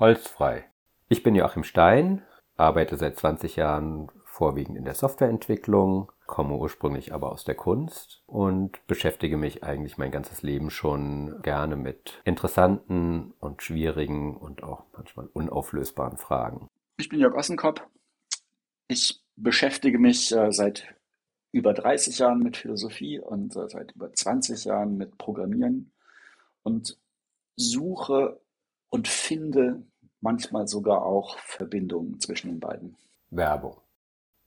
Holzfrei. Ich bin Joachim Stein, arbeite seit 20 Jahren vorwiegend in der Softwareentwicklung, komme ursprünglich aber aus der Kunst und beschäftige mich eigentlich mein ganzes Leben schon gerne mit interessanten und schwierigen und auch manchmal unauflösbaren Fragen. Ich bin Jörg Ossenkopf. Ich beschäftige mich äh, seit über 30 Jahren mit Philosophie und äh, seit über 20 Jahren mit Programmieren und suche und finde manchmal sogar auch Verbindungen zwischen den beiden. Werbung.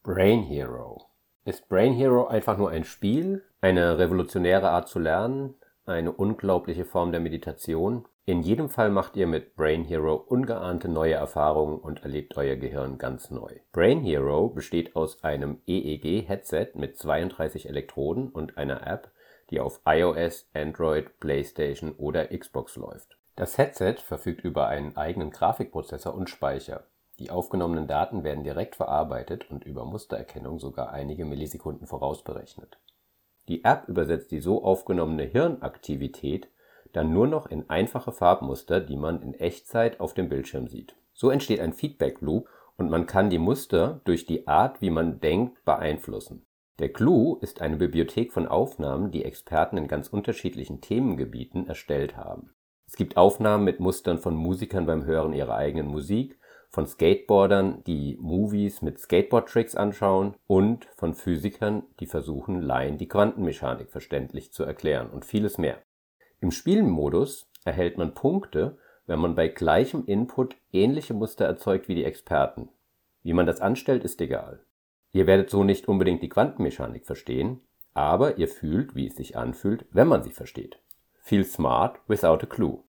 Brain Hero. Ist Brain Hero einfach nur ein Spiel, eine revolutionäre Art zu lernen, eine unglaubliche Form der Meditation? In jedem Fall macht ihr mit Brain Hero ungeahnte neue Erfahrungen und erlebt euer Gehirn ganz neu. Brain Hero besteht aus einem EEG-Headset mit 32 Elektroden und einer App, die auf iOS, Android, PlayStation oder Xbox läuft. Das Headset verfügt über einen eigenen Grafikprozessor und Speicher. Die aufgenommenen Daten werden direkt verarbeitet und über Mustererkennung sogar einige Millisekunden vorausberechnet. Die App übersetzt die so aufgenommene Hirnaktivität dann nur noch in einfache Farbmuster, die man in Echtzeit auf dem Bildschirm sieht. So entsteht ein Feedback Loop und man kann die Muster durch die Art, wie man denkt, beeinflussen. Der Clou ist eine Bibliothek von Aufnahmen, die Experten in ganz unterschiedlichen Themengebieten erstellt haben. Es gibt Aufnahmen mit Mustern von Musikern beim Hören ihrer eigenen Musik, von Skateboardern, die Movies mit Skateboard-Tricks anschauen und von Physikern, die versuchen, Laien die Quantenmechanik verständlich zu erklären und vieles mehr. Im Spielmodus erhält man Punkte, wenn man bei gleichem Input ähnliche Muster erzeugt wie die Experten. Wie man das anstellt, ist egal. Ihr werdet so nicht unbedingt die Quantenmechanik verstehen, aber ihr fühlt, wie es sich anfühlt, wenn man sie versteht. Feel smart without a clue.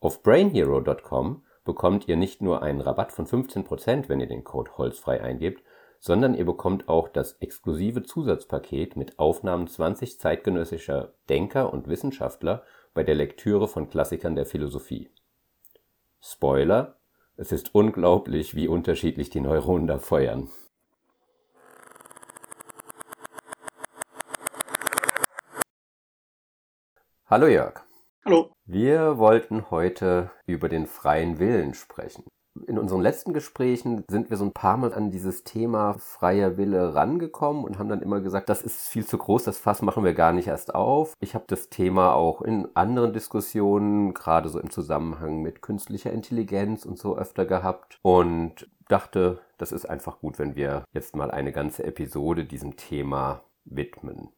Auf brainhero.com bekommt ihr nicht nur einen Rabatt von 15%, wenn ihr den Code holzfrei eingebt, sondern ihr bekommt auch das exklusive Zusatzpaket mit Aufnahmen 20 zeitgenössischer Denker und Wissenschaftler bei der Lektüre von Klassikern der Philosophie. Spoiler, es ist unglaublich, wie unterschiedlich die Neuronen da feuern. Hallo Jörg. Hallo. Wir wollten heute über den freien Willen sprechen. In unseren letzten Gesprächen sind wir so ein paar Mal an dieses Thema freier Wille rangekommen und haben dann immer gesagt, das ist viel zu groß, das Fass machen wir gar nicht erst auf. Ich habe das Thema auch in anderen Diskussionen, gerade so im Zusammenhang mit künstlicher Intelligenz und so öfter gehabt und dachte, das ist einfach gut, wenn wir jetzt mal eine ganze Episode diesem Thema widmen.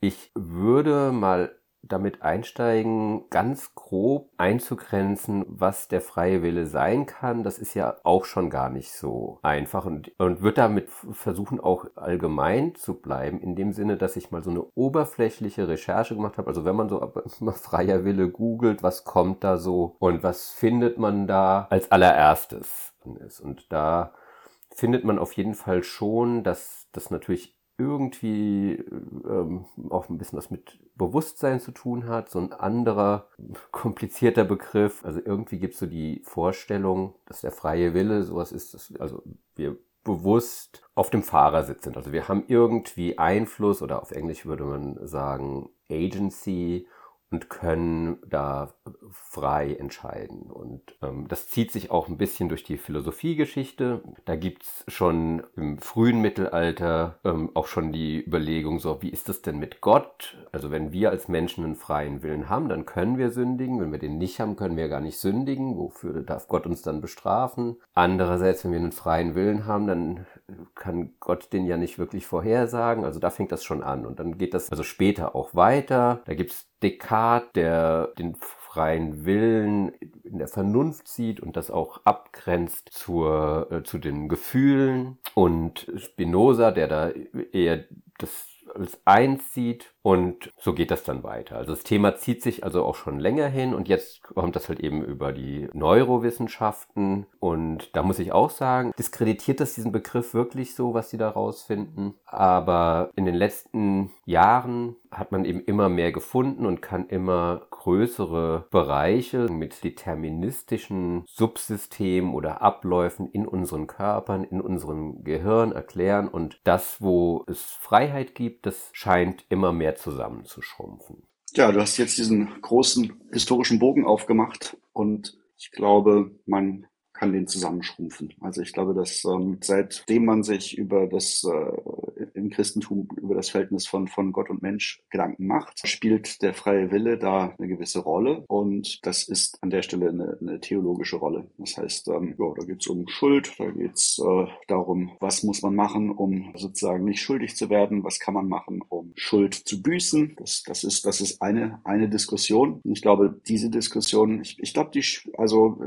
Ich würde mal damit einsteigen, ganz grob einzugrenzen, was der freie Wille sein kann. Das ist ja auch schon gar nicht so einfach und, und wird damit versuchen, auch allgemein zu bleiben, in dem Sinne, dass ich mal so eine oberflächliche Recherche gemacht habe. Also wenn man so mal freier Wille googelt, was kommt da so und was findet man da als allererstes. Und da findet man auf jeden Fall schon, dass das natürlich irgendwie ähm, auch ein bisschen was mit Bewusstsein zu tun hat, so ein anderer komplizierter Begriff. Also irgendwie gibt es so die Vorstellung, dass der freie Wille sowas ist, dass also wir bewusst auf dem Fahrersitz sind. Also wir haben irgendwie Einfluss oder auf Englisch würde man sagen Agency und können da frei entscheiden. Und ähm, das zieht sich auch ein bisschen durch die Philosophiegeschichte. Da gibt's schon im frühen Mittelalter ähm, auch schon die Überlegung, so wie ist das denn mit Gott? Also wenn wir als Menschen einen freien Willen haben, dann können wir sündigen. Wenn wir den nicht haben, können wir gar nicht sündigen. Wofür darf Gott uns dann bestrafen? Andererseits, wenn wir einen freien Willen haben, dann kann Gott den ja nicht wirklich vorhersagen. Also da fängt das schon an. Und dann geht das also später auch weiter. Da gibt's Descartes, der den freien Willen in der Vernunft sieht und das auch abgrenzt zur, äh, zu den Gefühlen und Spinoza, der da eher das als eins sieht und so geht das dann weiter. Also das Thema zieht sich also auch schon länger hin und jetzt kommt das halt eben über die Neurowissenschaften und da muss ich auch sagen, diskreditiert das diesen Begriff wirklich so, was sie da rausfinden. Aber in den letzten Jahren hat man eben immer mehr gefunden und kann immer größere Bereiche mit deterministischen Subsystemen oder Abläufen in unseren Körpern, in unserem Gehirn erklären und das, wo es Freiheit gibt, das scheint immer mehr zusammenzuschrumpfen. Ja, du hast jetzt diesen großen historischen Bogen aufgemacht und Ich glaube, man kann den zusammenschrumpfen. Also ich glaube, dass ähm, seitdem man sich über das äh, im Christentum über das Verhältnis von, von Gott und Mensch Gedanken macht, spielt der freie Wille da eine gewisse Rolle und das ist an der Stelle eine, eine theologische Rolle. Das heißt, ähm, ja, da geht es um Schuld, da geht es äh, darum, was muss man machen, um sozusagen nicht schuldig zu werden, was kann man machen, um Schuld zu büßen. Das, das ist, das ist eine, eine Diskussion. Und ich glaube, diese Diskussion, ich, ich glaube, die, also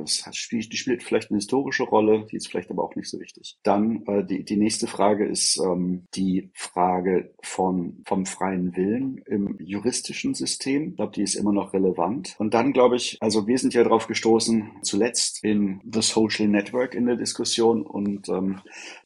die spielt vielleicht vielleicht eine historische Rolle, die ist vielleicht aber auch nicht so wichtig. Dann äh, die, die nächste Frage ist ähm, die Frage von, vom freien Willen im juristischen System. Ich glaube, die ist immer noch relevant. Und dann glaube ich, also wir sind ja darauf gestoßen, zuletzt in The Social Network in der Diskussion und ähm,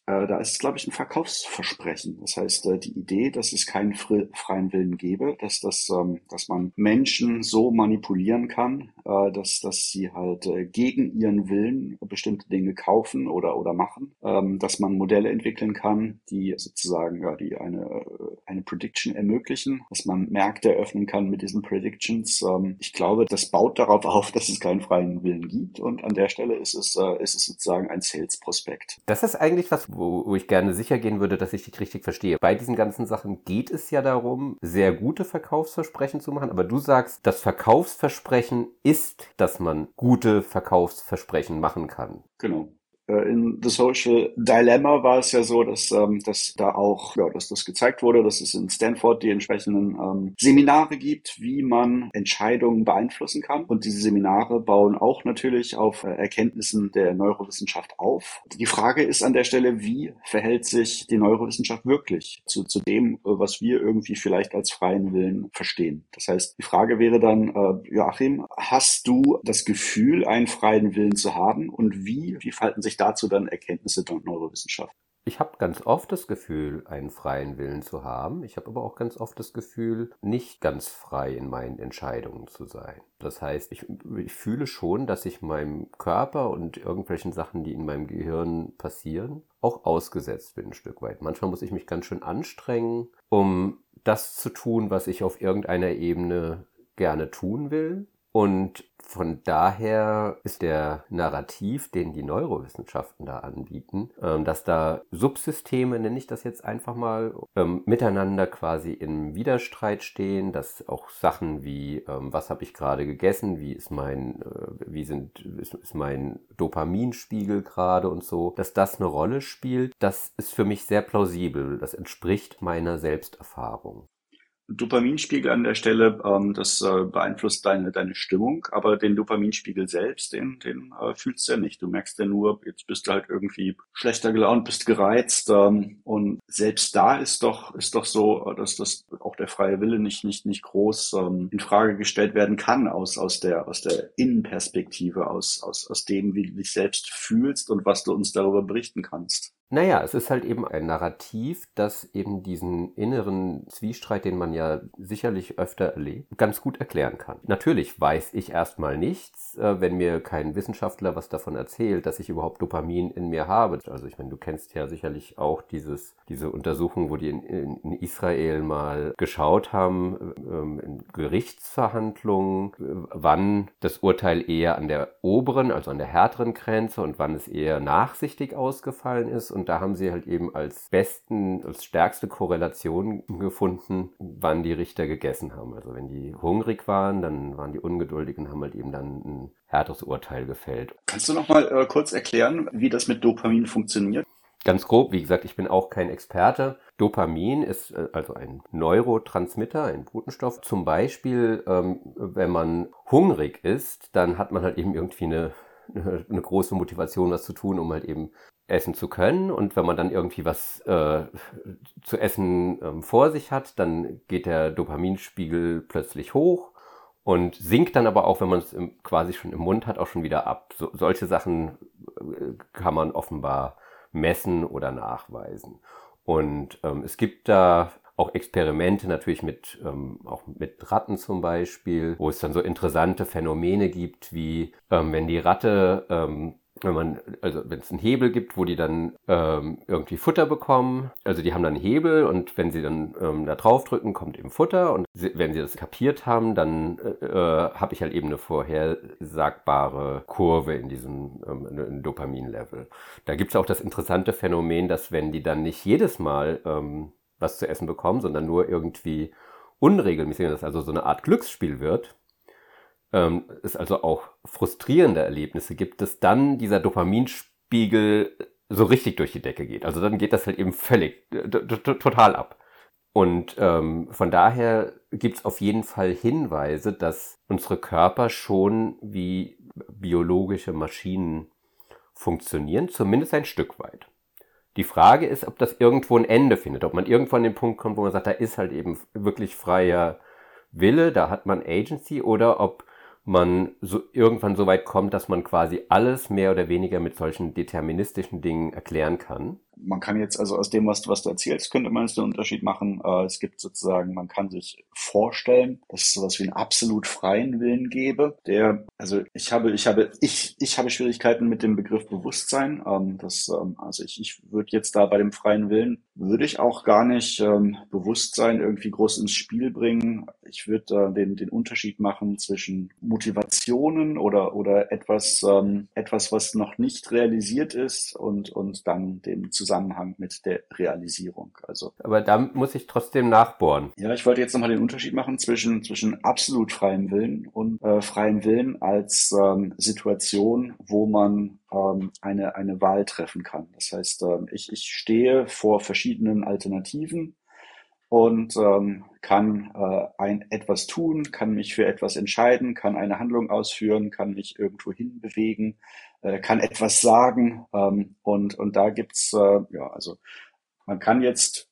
äh, da ist glaube ich, ein Verkaufsversprechen. Das heißt, äh, die Idee, dass es keinen freien Willen gäbe, dass, das, ähm, dass man Menschen so manipulieren kann, äh, dass, dass sie halt äh, gegen ihren Willen bestimmte Dinge kaufen oder, oder machen, ähm, dass man Modelle entwickeln kann, die sozusagen ja, die eine, eine Prediction ermöglichen, dass man Märkte eröffnen kann mit diesen Predictions. Ähm, ich glaube, das baut darauf auf, dass es keinen freien Willen gibt und an der Stelle ist es, äh, ist es sozusagen ein Sales-Prospekt. Das ist eigentlich was, wo, wo ich gerne sicher gehen würde, dass ich dich richtig verstehe. Bei diesen ganzen Sachen geht es ja darum, sehr gute Verkaufsversprechen zu machen, aber du sagst, das Verkaufsversprechen ist, dass man gute Verkaufsversprechen machen kann. Genau. Äh, in The Social Dilemma war es ja so, dass, ähm, dass da auch, ja, dass das gezeigt wurde, dass es in Stanford die entsprechenden ähm, Seminare gibt, wie man Entscheidungen beeinflussen kann. Und diese Seminare bauen auch natürlich auf äh, Erkenntnissen der Neurowissenschaft auf. Die Frage ist an der Stelle, wie verhält sich die Neurowissenschaft wirklich zu, zu dem, äh, was wir irgendwie vielleicht als freien Willen verstehen? Das heißt, die Frage wäre dann, äh, Joachim, hast du das Gefühl, einen freien Willen zu haben? Und wie, wie verhalten sich sich dazu dann Erkenntnisse der Neurowissenschaft? Ich habe ganz oft das Gefühl, einen freien Willen zu haben. Ich habe aber auch ganz oft das Gefühl, nicht ganz frei in meinen Entscheidungen zu sein. Das heißt, ich, ich, fühle schon, dass ich meinem Körper und irgendwelchen Sachen, die in meinem Gehirn passieren, auch ausgesetzt bin ein Stück weit. Manchmal muss ich mich ganz schön anstrengen, um das zu tun, was ich auf irgendeiner Ebene gerne tun will. Und von daher ist der Narrativ, den die Neurowissenschaften da anbieten, ähm, dass da Subsysteme, nenne ich das jetzt einfach mal, ähm, miteinander quasi im Widerstreit stehen, dass auch Sachen wie, ähm, was habe ich gerade gegessen, wie ist mein, äh, wie sind, ist, ist mein Dopaminspiegel gerade und so, dass das eine Rolle spielt, das ist für mich sehr plausibel. Das entspricht meiner Selbsterfahrung. Dopaminspiegel an der Stelle, ähm, das äh, beeinflusst deine, deine Stimmung, aber den Dopaminspiegel selbst, den, den äh, fühlst du ja nicht. Du merkst ja nur, jetzt bist du halt irgendwie schlechter gelaunt, bist gereizt ähm, und selbst da ist doch, ist doch so, dass das auch der freie Wille nicht, nicht, nicht groß ähm, in Frage gestellt werden kann aus, aus der, aus der Innenperspektive, aus, aus, aus dem, wie du dich selbst fühlst und was du uns darüber berichten kannst. Naja, es ist halt eben ein Narrativ, das eben diesen inneren Zwiestreit, den man ja sicherlich öfter erlebt, ganz gut erklären kann. Natürlich weiß ich erstmal nichts, äh, wenn mir kein Wissenschaftler was davon erzählt, dass ich überhaupt Dopamin in mir habe. Also ich meine, du kennst ja sicherlich auch dieses, diese Untersuchung, wo die in, in, in Israel mal geschaut haben, ähm, in Gerichtsverhandlungen, äh, wann das Urteil eher an der oberen, also an der härteren Grenze und wann es eher nachsichtig ausgefallen ist und da haben sie halt eben als besten, als stärkste Korrelation gefunden, wann die Richter gegessen haben. Also wenn die hungrig waren, dann waren die ungeduldig und haben halt eben dann ein härteres Urteil gefällt. Kannst du noch mal äh, kurz erklären, wie das mit Dopamin funktioniert? Ganz grob, wie gesagt, ich bin auch kein Experte. Dopamin ist äh, also ein Neurotransmitter, ein Botenstoff. Zum Beispiel, ähm, wenn man hungrig ist, dann hat man halt eben irgendwie eine eine große Motivation, das zu tun, um halt eben essen zu können. Und wenn man dann irgendwie was äh, zu essen ähm, vor sich hat, dann geht der Dopaminspiegel plötzlich hoch und sinkt dann aber auch, wenn man es quasi schon im Mund hat, auch schon wieder ab. So, solche Sachen äh, kann man offenbar messen oder nachweisen. Und ähm, es gibt da auch Experimente natürlich mit, ähm, auch mit Ratten zum Beispiel, wo es dann so interessante Phänomene gibt, wie ähm, wenn die Ratte ähm, wenn man, also wenn es einen Hebel gibt, wo die dann ähm, irgendwie Futter bekommen, also die haben dann einen Hebel und wenn sie dann ähm, da drauf drücken, kommt eben Futter und sie, wenn sie das kapiert haben, dann äh, äh, habe ich halt eben eine vorhersagbare Kurve in diesem ähm, Dopamin-Level. Da gibt es auch das interessante Phänomen, dass wenn die dann nicht jedes Mal ähm, was zu essen bekommen, sondern nur irgendwie unregelmäßig, dass also so eine Art Glücksspiel wird, ähm, es also auch frustrierende Erlebnisse gibt, dass dann dieser Dopaminspiegel so richtig durch die Decke geht. Also dann geht das halt eben völlig, total ab. Und ähm, von daher gibt es auf jeden Fall Hinweise, dass unsere Körper schon wie biologische Maschinen funktionieren, zumindest ein Stück weit. Die Frage ist, ob das irgendwo ein Ende findet, ob man irgendwo an den Punkt kommt, wo man sagt, da ist halt eben wirklich freier Wille, da hat man Agency, oder ob man so irgendwann so weit kommt, dass man quasi alles mehr oder weniger mit solchen deterministischen Dingen erklären kann. Man kann jetzt also aus dem, was du, was du erzählst, könnte man jetzt den Unterschied machen. Äh, es gibt sozusagen, man kann sich vorstellen, dass es sowas wie einen absolut freien Willen gäbe, der, also ich habe, ich habe, ich, ich habe Schwierigkeiten mit dem Begriff Bewusstsein. Ähm, das, ähm, also ich, ich würde jetzt da bei dem freien Willen, würde ich auch gar nicht ähm, Bewusstsein irgendwie groß ins Spiel bringen. Ich würde äh, den, den Unterschied machen zwischen Motivationen oder, oder etwas, ähm, etwas, was noch nicht realisiert ist und, und dann dem Zusammenhang mit der Realisierung. Also. Aber da muss ich trotzdem nachbohren. Ja, ich wollte jetzt nochmal den Unterschied machen zwischen, zwischen absolut freiem Willen und äh, freiem Willen als ähm, Situation, wo man ähm, eine, eine Wahl treffen kann. Das heißt, ähm, ich, ich stehe vor verschiedenen Alternativen und ähm, kann äh, ein etwas tun, kann mich für etwas entscheiden, kann eine Handlung ausführen, kann mich irgendwo hinbewegen, äh, kann etwas sagen ähm, und und da gibt's äh, ja also man kann jetzt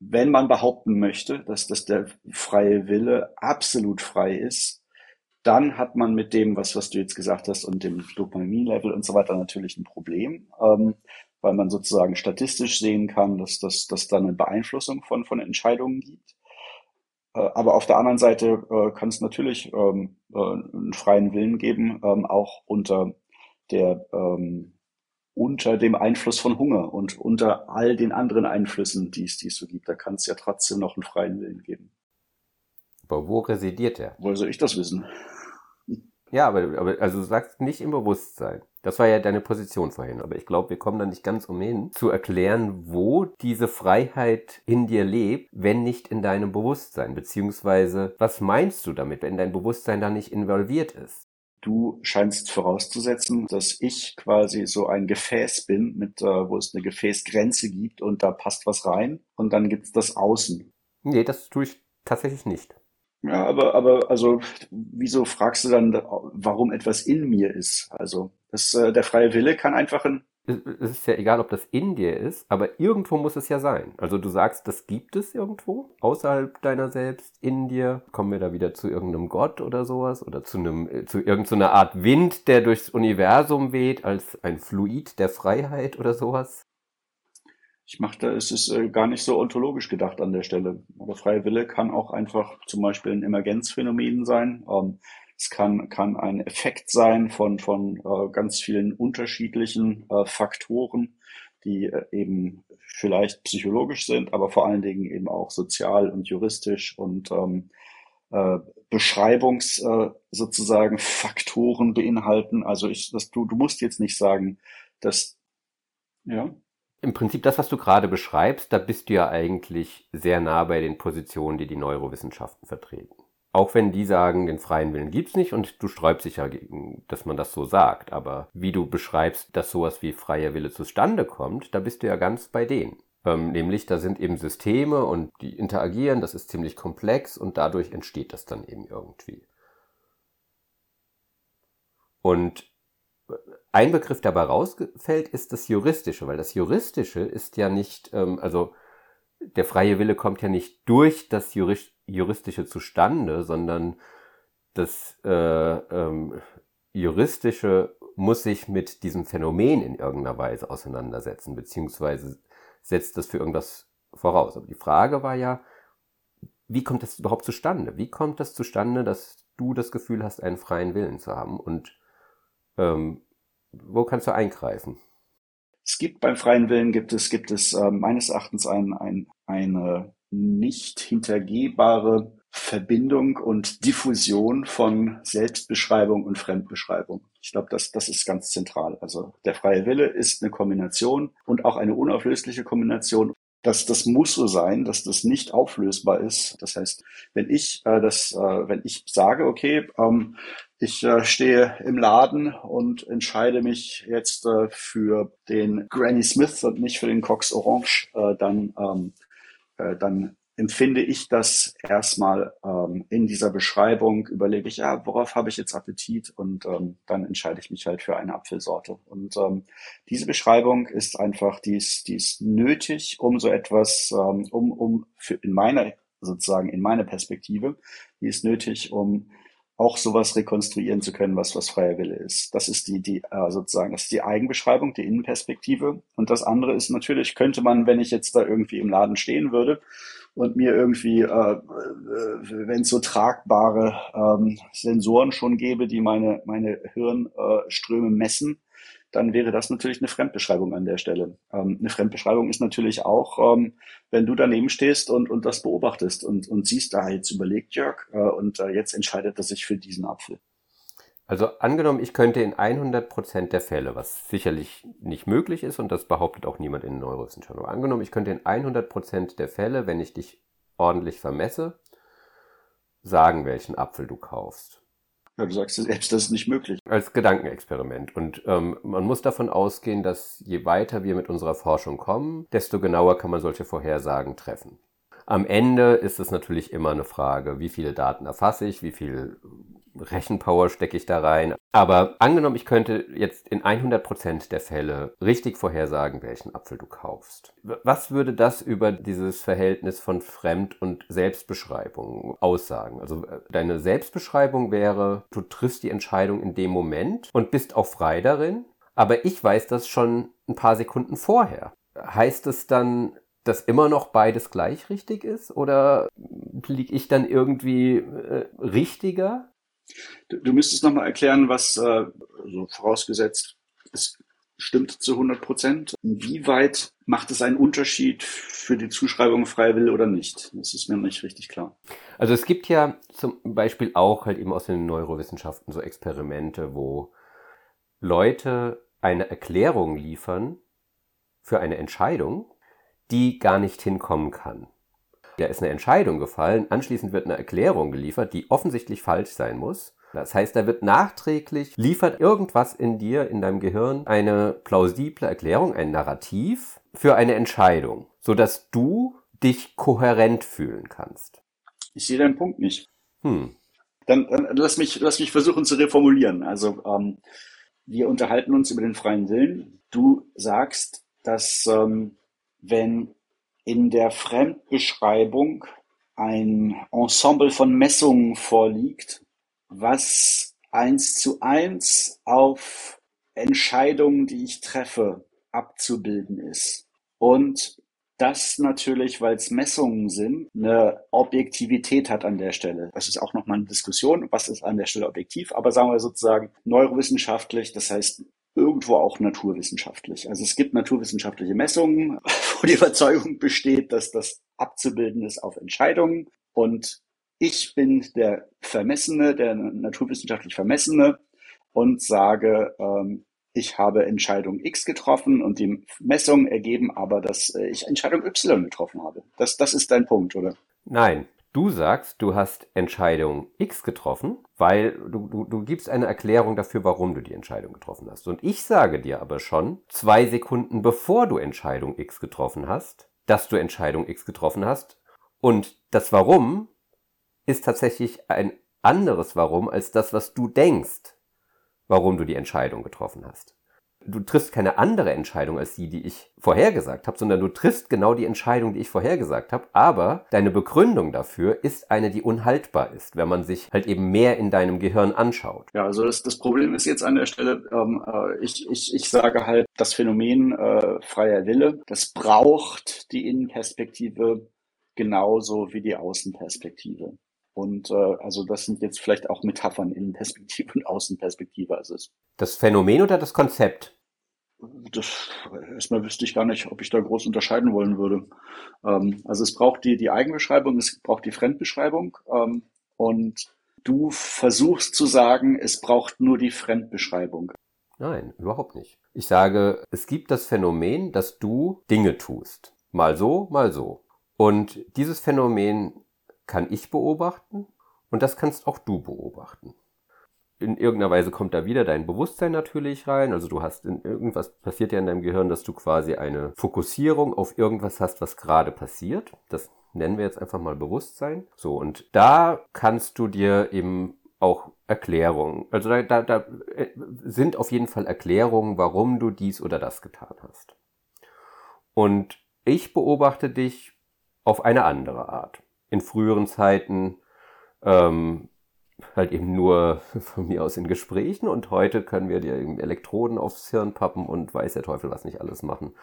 wenn man behaupten möchte, dass, dass der freie Wille absolut frei ist, dann hat man mit dem, was, was du jetzt gesagt hast, und dem Dopamin-Level und so weiter natürlich ein Problem. Ähm, weil man sozusagen statistisch sehen kann, dass das dass da eine Beeinflussung von, von Entscheidungen gibt. Äh, aber auf der anderen Seite äh, kann es natürlich ähm, äh, einen freien Willen geben, ähm, auch unter der ähm, unter dem Einfluss von Hunger und unter all den anderen Einflüssen, die es, die es so gibt. Da kann es ja trotzdem noch einen freien Willen geben. Aber wo residiert er? Woher soll ich das wissen? Ja, aber, aber also du sagst nicht im Bewusstsein. Das war ja deine Position vorhin, aber ich glaube, wir kommen da nicht ganz umhin, zu erklären, wo diese Freiheit in dir lebt, wenn nicht in deinem Bewusstsein, beziehungsweise was meinst du damit, wenn dein Bewusstsein da nicht involviert ist? Du scheinst vorauszusetzen, dass ich quasi so ein Gefäß bin, mit, äh, wo es eine Gefäßgrenze gibt und da passt was rein und dann gibt's das Außen. Nee, das tue ich tatsächlich nicht. Ja, aber, aber, also, wieso fragst du dann, warum etwas in mir ist? Also, das, äh, der freie Wille kann einfach ein. Es ist ja egal, ob das in dir ist, aber irgendwo muss es ja sein. Also du sagst, das gibt es irgendwo, außerhalb deiner selbst, in dir. Kommen wir da wieder zu irgendeinem Gott oder sowas? Oder zu einem, äh, zu irgendeiner Art Wind, der durchs Universum weht, als ein Fluid der Freiheit oder sowas? Ich mache da, es ist äh, gar nicht so ontologisch gedacht an der Stelle. Aber freie Wille kann auch einfach zum Beispiel ein Emergenzphänomen sein. Ähm, es kann, kann ein Effekt sein von, von äh, ganz vielen unterschiedlichen äh, Faktoren, die äh, eben vielleicht psychologisch sind, aber vor allen Dingen eben auch sozial und juristisch und ähm, äh, Beschreibungs äh, sozusagen Faktoren beinhalten. Also ich, das, du, du musst jetzt nicht sagen, dass ja. Im Prinzip das, was du gerade beschreibst, da bist du ja eigentlich sehr nah bei den Positionen, die die Neurowissenschaften vertreten. Auch wenn die sagen, den freien Willen gibt's nicht und du sträubst dich ja gegen, dass man das so sagt. Aber wie du beschreibst, dass sowas wie freier Wille zustande kommt, da bist du ja ganz bei denen. Ähm, nämlich, da sind eben Systeme und die interagieren, das ist ziemlich komplex und dadurch entsteht das dann eben irgendwie. Und ein Begriff, der dabei rausfällt, ist das Juristische, weil das Juristische ist ja nicht, ähm, also der freie Wille kommt ja nicht durch das Juristische zustande, sondern das äh, ähm, Juristische muss sich mit diesem Phänomen in irgendeiner Weise auseinandersetzen, beziehungsweise setzt das für irgendwas voraus. Aber die Frage war ja, wie kommt das überhaupt zustande? Wie kommt das zustande, dass du das Gefühl hast, einen freien Willen zu haben? Und ähm, Wo kannst du eingreifen? Es gibt beim freien Willen gibt es, gibt es äh, meines Erachtens ein, ein, eine nicht hintergehbare Verbindung und Diffusion von Selbstbeschreibung und Fremdbeschreibung. Ich glaube, das, das ist ganz zentral. Also der freie Wille ist eine Kombination und auch eine unauflösliche Kombination. Das, das muss so sein, dass das nicht auflösbar ist. Das heißt, wenn ich äh, das, äh, wenn ich sage, okay, ähm, ich äh, stehe im Laden und entscheide mich jetzt äh, für den Granny Smith und nicht für den Cox Orange, äh, dann, ähm, äh, dann empfinde ich das erstmal ähm, in dieser Beschreibung, überlege ich, ja, worauf habe ich jetzt Appetit und ähm, dann entscheide ich mich halt für eine Apfelsorte. Und ähm, diese Beschreibung ist einfach, die ist, die ist nötig, um so etwas, ähm, um, um für in meiner, sozusagen in meiner Perspektive, die ist nötig, um auch sowas rekonstruieren zu können, was was freier Wille ist. Das ist die, die äh, sozusagen, das ist die Eigenbeschreibung, die Innenperspektive. Und das andere ist natürlich, könnte man, wenn ich jetzt da irgendwie im Laden stehen würde und mir irgendwie, äh, äh, wenn es so tragbare ähm, Sensoren schon gäbe, die meine, meine Hirnströme messen, dann wäre das natürlich eine Fremdbeschreibung an der Stelle. Ähm, eine Fremdbeschreibung ist natürlich auch, ähm, wenn du daneben stehst und, und das beobachtest und, und siehst, da jetzt überlegt Jörg äh, und äh, jetzt entscheidet er sich für diesen Apfel. Also angenommen, ich könnte in 100% der Fälle, was sicherlich nicht möglich ist und das behauptet auch niemand in Neurowissenschaften, aber angenommen, ich könnte in 100% der Fälle, wenn ich dich ordentlich vermesse, sagen, welchen Apfel du kaufst. Ja, du sagst selbst, das ist nicht möglich. Als Gedankenexperiment. Und ähm, man muss davon ausgehen, dass je weiter wir mit unserer Forschung kommen, desto genauer kann man solche Vorhersagen treffen. Am Ende ist es natürlich immer eine Frage, wie viele Daten erfasse ich, wie viel Rechenpower stecke ich da rein. Aber angenommen, ich könnte jetzt in 100% der Fälle richtig vorhersagen, welchen Apfel du kaufst. Was würde das über dieses Verhältnis von Fremd- und Selbstbeschreibung aussagen? Also äh, deine Selbstbeschreibung wäre, du triffst die Entscheidung in dem Moment und bist auch frei darin. Aber ich weiß das schon ein paar Sekunden vorher. Heißt es dann, dass immer noch beides gleich richtig ist? Oder liege ich dann irgendwie äh, richtiger? Du, du müsstest nochmal erklären, was, äh, also vorausgesetzt, es stimmt zu 100 Prozent. Inwieweit macht es einen Unterschied für die Zuschreibung freier Wille oder nicht? Das ist mir nicht richtig klar. Also es gibt ja zum Beispiel auch halt eben aus den Neurowissenschaften so Experimente, wo Leute eine Erklärung liefern für eine Entscheidung, die gar nicht hinkommen kann. Da ist eine Entscheidung gefallen, anschließend wird eine Erklärung geliefert, die offensichtlich falsch sein muss. Das heißt, da wird nachträglich, liefert irgendwas in dir, in deinem Gehirn, eine plausible Erklärung, ein Narrativ für eine Entscheidung, sodass du dich kohärent fühlen kannst. Ich sehe deinen Punkt nicht. Hm. Dann, dann lass, mich, lass mich versuchen zu reformulieren. Also ähm, wir unterhalten uns über den freien Willen. Du sagst, dass ähm, wenn in der Fremdbeschreibung ein Ensemble von Messungen vorliegt, was eins zu eins auf Entscheidungen, die ich treffe, abzubilden ist. Und das natürlich, weil es Messungen sind, eine Objektivität hat an der Stelle. Das ist auch nochmal eine Diskussion, was ist an der Stelle objektiv, aber sagen wir sozusagen neurowissenschaftlich, das heißt irgendwo auch naturwissenschaftlich. Also es gibt naturwissenschaftliche Messungen, wo die Überzeugung besteht, dass das abzubilden ist auf Entscheidungen. Und ich bin der Vermessene, der naturwissenschaftlich Vermessene und sage, ähm, ich habe Entscheidung X getroffen und die Messungen ergeben aber, dass ich Entscheidung Y getroffen habe. Das, das ist dein Punkt, oder? Nein, Du sagst, du hast Entscheidung X getroffen, weil du, du, du gibst eine Erklärung dafür, warum du die Entscheidung getroffen hast. Und ich sage dir aber schon, zwei Sekunden bevor du Entscheidung X getroffen hast, dass du Entscheidung X getroffen hast. Und das Warum ist tatsächlich ein anderes Warum als das, was du denkst, warum du die Entscheidung getroffen hast du triffst keine andere Entscheidung als die, die ich vorhergesagt habe, sondern du triffst genau die Entscheidung, die ich vorhergesagt habe. Aber deine Begründung dafür ist eine, die unhaltbar ist, wenn man sich halt eben mehr in deinem Gehirn anschaut. Ja, also das, das Problem ist jetzt an der Stelle, ähm, äh, ich, ich, ich sage halt, das Phänomen äh, freier Wille, das braucht die Innenperspektive genauso wie die Außenperspektive. Und äh, also das sind jetzt vielleicht auch Metaphern Innenperspektive und Außenperspektive. Also das Phänomen oder das Konzept? Das, erstmal wüsste ich gar nicht, ob ich da groß unterscheiden wollen würde. Ähm, also es braucht die, die Eigenbeschreibung, es braucht die Fremdbeschreibung. Ähm, und du versuchst zu sagen, es braucht nur die Fremdbeschreibung. Nein, überhaupt nicht. Ich sage, es gibt das Phänomen, dass du Dinge tust. Mal so, mal so. Und dieses Phänomen kann ich beobachten und das kannst auch du beobachten. In irgendeiner Weise kommt da wieder dein Bewusstsein natürlich rein. Also du hast in irgendwas passiert ja in deinem Gehirn, dass du quasi eine Fokussierung auf irgendwas hast, was gerade passiert. Das nennen wir jetzt einfach mal Bewusstsein. So, und da kannst du dir eben auch Erklärungen, also da, da, da äh, sind auf jeden Fall Erklärungen, warum du dies oder das getan hast. Und ich beobachte dich auf eine andere Art. In früheren Zeiten ähm, halt eben nur von mir aus in Gesprächen und heute können wir dir eben Elektroden aufs Hirn pappen und weiß der Teufel was nicht alles machen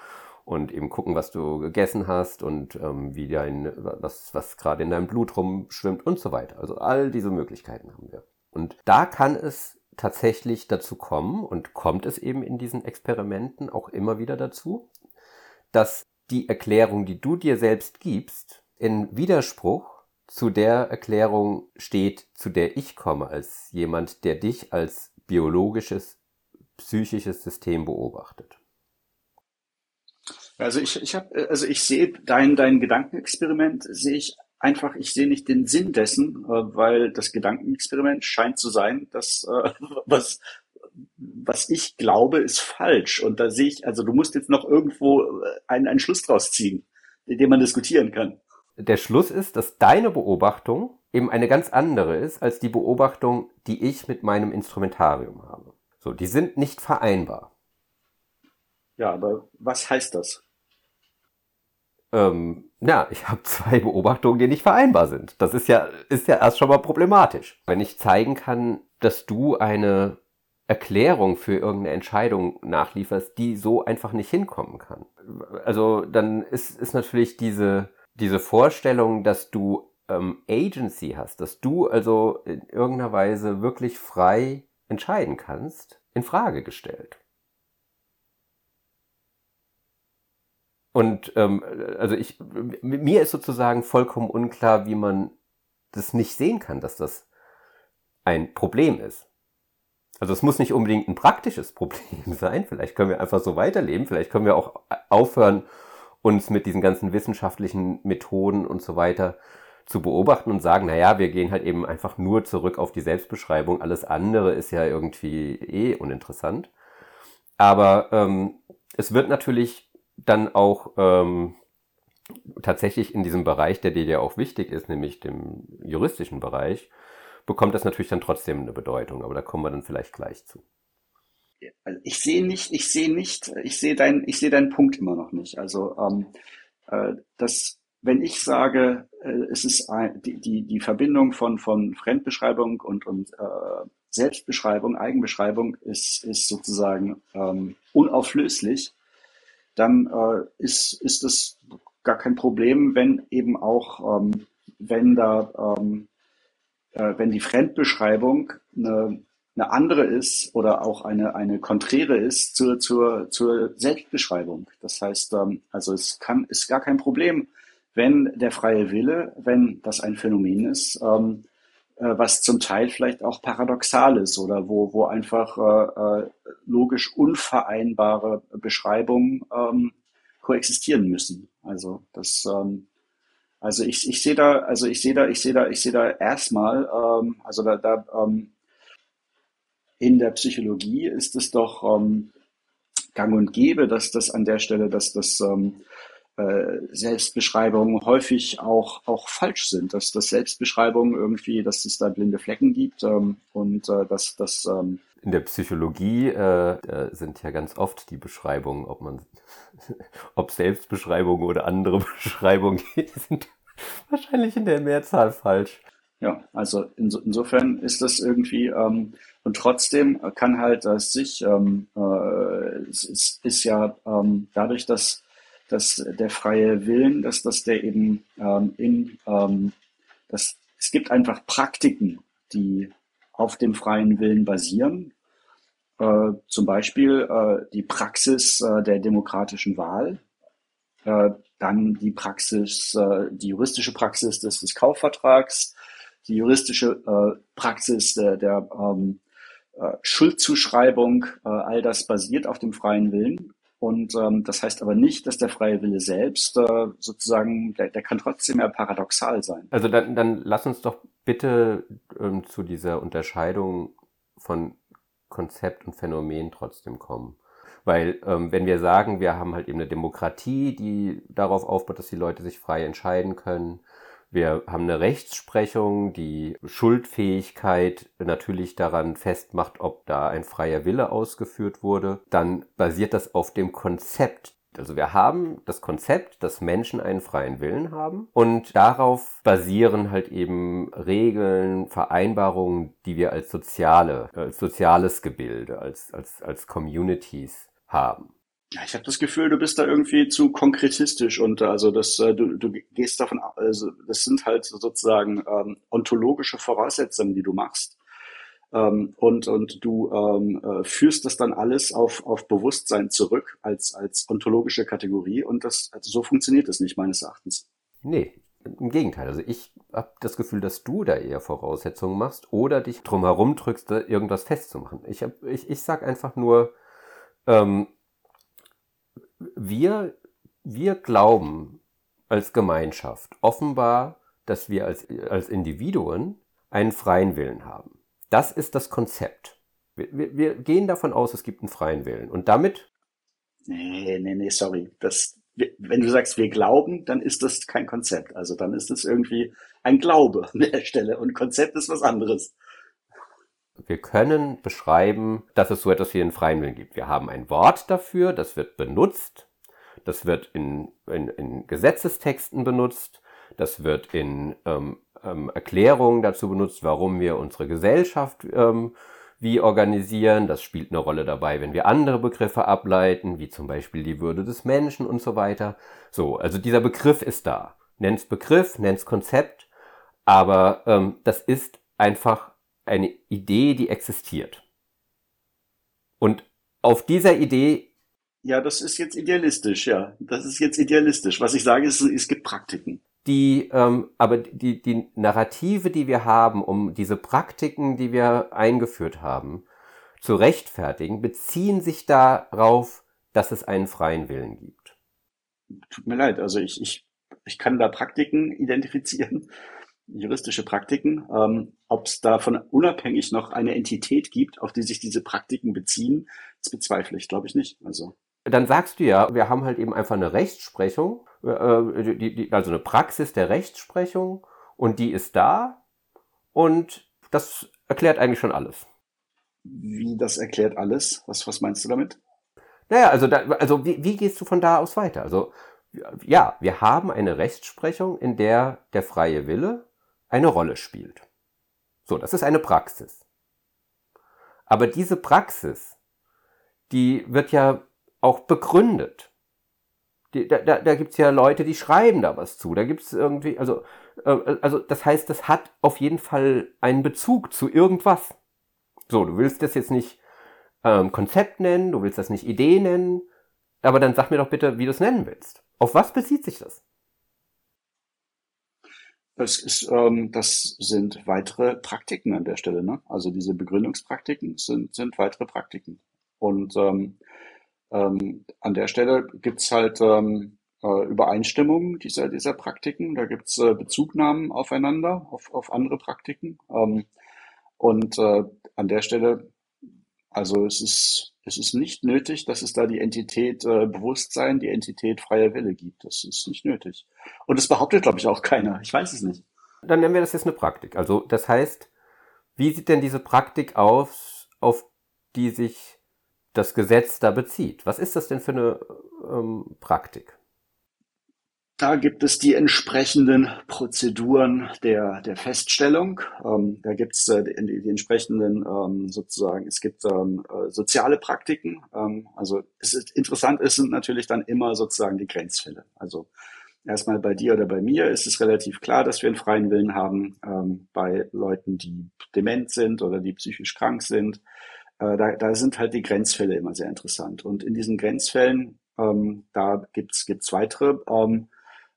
und eben gucken, was du gegessen hast und ähm, wie dein, was, was gerade in deinem Blut rumschwimmt und so weiter. Also all diese Möglichkeiten haben wir. Und da kann es tatsächlich dazu kommen und kommt es eben in diesen Experimenten auch immer wieder dazu, dass die Erklärung, die du dir selbst gibst, in Widerspruch zu der Erklärung steht, zu der ich komme als jemand, der dich als biologisches, psychisches System beobachtet. Also ich, ich habe, also ich sehe dein, dein Gedankenexperiment sehe ich einfach, ich sehe nicht den Sinn dessen, äh, weil das Gedankenexperiment scheint zu sein, dass äh, was was ich glaube, ist falsch. Und da sehe ich, also du musst jetzt noch irgendwo äh, einen, einen Schluss draus ziehen, den man diskutieren kann. Der Schluss ist, dass deine Beobachtung eben eine ganz andere ist als die Beobachtung, die ich mit meinem Instrumentarium habe. So, die sind nicht vereinbar. Ja, aber was heißt das? ähm, ja, ich habe zwei Beobachtungen, die nicht vereinbar sind. Das ist ja, ist ja erst schon mal problematisch. Wenn ich zeigen kann, dass du eine Erklärung für irgendeine Entscheidung nachlieferst, die so einfach nicht hinkommen kann. Also dann ist, ist natürlich diese, diese Vorstellung, dass du ähm, Agency hast, dass du also in irgendeiner Weise wirklich frei entscheiden kannst, in Frage gestellt. Und ähm, also ich, mir ist sozusagen vollkommen unklar, wie man das nicht sehen kann, dass das ein Problem ist. Also es muss nicht unbedingt ein praktisches Problem sein. Vielleicht können wir einfach so weiterleben. Vielleicht können wir auch aufhören, uns mit diesen ganzen wissenschaftlichen Methoden und so weiter zu beobachten und sagen, naja, wir gehen halt eben einfach nur zurück auf die Selbstbeschreibung. Alles andere ist ja irgendwie eh uninteressant. Aber ähm, es wird natürlich dann auch ähm, tatsächlich in diesem Bereich, der dir ja auch wichtig ist, nämlich dem juristischen Bereich, bekommt das natürlich dann trotzdem eine Bedeutung, aber da kommen wir dann vielleicht gleich zu. Also ich sehe nicht, ich sehe nicht, ich sehe deinen, ich sehe deinen Punkt immer noch nicht. Also ähm, äh, das, wenn ich sage, äh, es ist ein, die, die, die Verbindung von, von Fremdbeschreibung und, und äh, Selbstbeschreibung, Eigenbeschreibung ist, ist sozusagen ähm, unauflöslich, dann äh, ist, ist es gar kein Problem, wenn eben auch, ähm, wenn da, ähm, äh, wenn die Fremdbeschreibung eine, eine andere ist oder auch eine, eine konträre ist zur, zur, zur Selbstbeschreibung. Das heißt, ähm, also es kann, ist gar kein Problem, wenn der freie Wille, wenn das ein Phänomen ist, ähm, äh, was zum Teil vielleicht auch paradoxal ist oder wo, wo einfach äh, äh, logisch unvereinbare Beschreibungen ähm, koexistieren müssen. Also das, ähm, also ich, ich sehe da, also ich sehe da, ich sehe da, ich sehe da erstmal, ähm, also da, da ähm, in der Psychologie ist es doch ähm, gang und gäbe, dass das an der Stelle, dass das ähm, äh, Selbstbeschreibungen häufig auch, auch falsch sind, dass, dass Selbstbeschreibungen irgendwie, dass es da blinde Flecken gibt ähm, und äh, dass das ähm in der Psychologie äh, sind ja ganz oft die Beschreibungen, ob man ob Selbstbeschreibungen oder andere Beschreibungen sind wahrscheinlich in der Mehrzahl falsch. Ja, also inso, insofern ist das irgendwie ähm, und trotzdem kann halt das sich ähm, äh, es ist, ist ja ähm, dadurch, dass dass der freie Willen, dass, dass der eben ähm, in, ähm, das es gibt einfach Praktiken, die auf dem freien Willen basieren. Äh, zum Beispiel äh, die Praxis äh, der demokratischen Wahl, äh, dann die Praxis, äh, die juristische Praxis des, des Kaufvertrags, die juristische äh, Praxis der, der ähm, Schuldzuschreibung, all das basiert auf dem freien Willen. Und ähm, das heißt aber nicht, dass der freie Wille selbst äh, sozusagen, der, der kann trotzdem ja paradoxal sein. Also dann, dann lass uns doch bitte ähm, zu dieser Unterscheidung von Konzept und Phänomen trotzdem kommen. Weil ähm, wenn wir sagen, wir haben halt eben eine Demokratie, die darauf aufbaut, dass die Leute sich frei entscheiden können, wir haben eine Rechtsprechung, die Schuldfähigkeit natürlich daran festmacht, ob da ein freier Wille ausgeführt wurde. Dann basiert das auf dem Konzept also wir haben das Konzept, dass Menschen einen freien Willen haben und darauf basieren halt eben Regeln, Vereinbarungen, die wir als soziale, als soziales Gebilde, als, als, als Communities haben. Ja, ich habe das Gefühl, du bist da irgendwie zu konkretistisch und äh, also das, äh, du, du gehst davon, also das sind halt sozusagen ähm, ontologische Voraussetzungen, die du machst. Ähm, und, und du ähm, äh, führst das dann alles auf, auf Bewusstsein zurück als, als ontologische Kategorie und das, also so funktioniert das nicht meines Erachtens. Nee, im Gegenteil. Also ich habe das Gefühl, dass du da eher Voraussetzungen machst oder dich drum herum drückst, irgendwas festzumachen. Ich, hab, ich, ich sag einfach nur, ähm, wir, wir glauben als Gemeinschaft offenbar, dass wir als, als Individuen einen freien Willen haben. Das ist das Konzept. Wir, wir, wir gehen davon aus, es gibt einen freien Willen. Und damit? Nee, nee, nee, sorry. Das, wenn du sagst, wir glauben, dann ist das kein Konzept. Also dann ist es irgendwie ein Glaube an der Stelle. Und Konzept ist was anderes. Wir können beschreiben, dass es so etwas wie einen freien Willen gibt. Wir haben ein Wort dafür, das wird benutzt, das wird in, in, in Gesetzestexten benutzt, das wird in ähm, ähm, Erklärungen dazu benutzt, warum wir unsere Gesellschaft ähm, wie organisieren. Das spielt eine Rolle dabei, wenn wir andere Begriffe ableiten, wie zum Beispiel die Würde des Menschen und so weiter. So, also dieser Begriff ist da. Nenn's Begriff, nenn's Konzept, aber ähm, das ist einfach eine Idee, die existiert. Und auf dieser Idee. Ja, das ist jetzt idealistisch, ja. Das ist jetzt idealistisch. Was ich sage, ist, es gibt Praktiken. Die, ähm, aber die, die Narrative, die wir haben, um diese Praktiken, die wir eingeführt haben, zu rechtfertigen, beziehen sich darauf, dass es einen freien Willen gibt. Tut mir leid, also ich, ich, ich kann da Praktiken identifizieren, juristische Praktiken. Ähm, Ob es davon unabhängig noch eine Entität gibt, auf die sich diese Praktiken beziehen, das bezweifle ich, glaube ich nicht. Also. Dann sagst du ja, wir haben halt eben einfach eine Rechtsprechung, äh, die, die, also eine Praxis der Rechtsprechung und die ist da und das erklärt eigentlich schon alles. Wie das erklärt alles? Was, was meinst du damit? Naja, also, da, also wie, wie gehst du von da aus weiter? Also ja, wir haben eine Rechtsprechung, in der der freie Wille eine Rolle spielt. So, das ist eine Praxis. Aber diese Praxis, die wird ja auch begründet. Die, da da, da gibt es ja Leute, die schreiben da was zu. Da gibt es irgendwie, also, äh, also das heißt, das hat auf jeden Fall einen Bezug zu irgendwas. So, du willst das jetzt nicht ähm, Konzept nennen, du willst das nicht Idee nennen, aber dann sag mir doch bitte, wie du es nennen willst. Auf was bezieht sich das? Das, ist, ähm, das sind weitere Praktiken an der Stelle. Ne? Also diese Begründungspraktiken sind, sind weitere Praktiken. Und ähm, ähm, an der Stelle gibt's halt ähm, äh, Übereinstimmungen dieser, dieser Praktiken. Da gibt's äh, Bezugnahmen aufeinander, auf, auf andere Praktiken. Ähm, und äh, an der Stelle, also es ist, es ist nicht nötig, dass es da die Entität äh, Bewusstsein, die Entität freier Wille gibt. Das ist nicht nötig. Und das behauptet, glaube ich, auch keiner. Ich weiß es nicht. Dann nennen wir das jetzt eine Praktik. Also das heißt, wie sieht denn diese Praktik aus, auf die sich das Gesetz da bezieht. Was ist das denn für eine ähm, Praktik? Da gibt es die entsprechenden Prozeduren der, der Feststellung. Ähm, da gibt es äh, die, die, entsprechenden ähm, sozusagen, es gibt ähm, äh, soziale Praktiken. Ähm, also es ist interessant, es sind natürlich dann immer sozusagen die Grenzfälle. Also erstmal bei dir oder bei mir ist es relativ klar, dass wir einen freien Willen haben. Ähm, bei Leuten, die dement sind oder die psychisch krank sind, äh, da, da sind halt die Grenzfälle immer sehr interessant. Und in diesen Grenzfällen, ähm, da gibt's gibt's weitere ähm,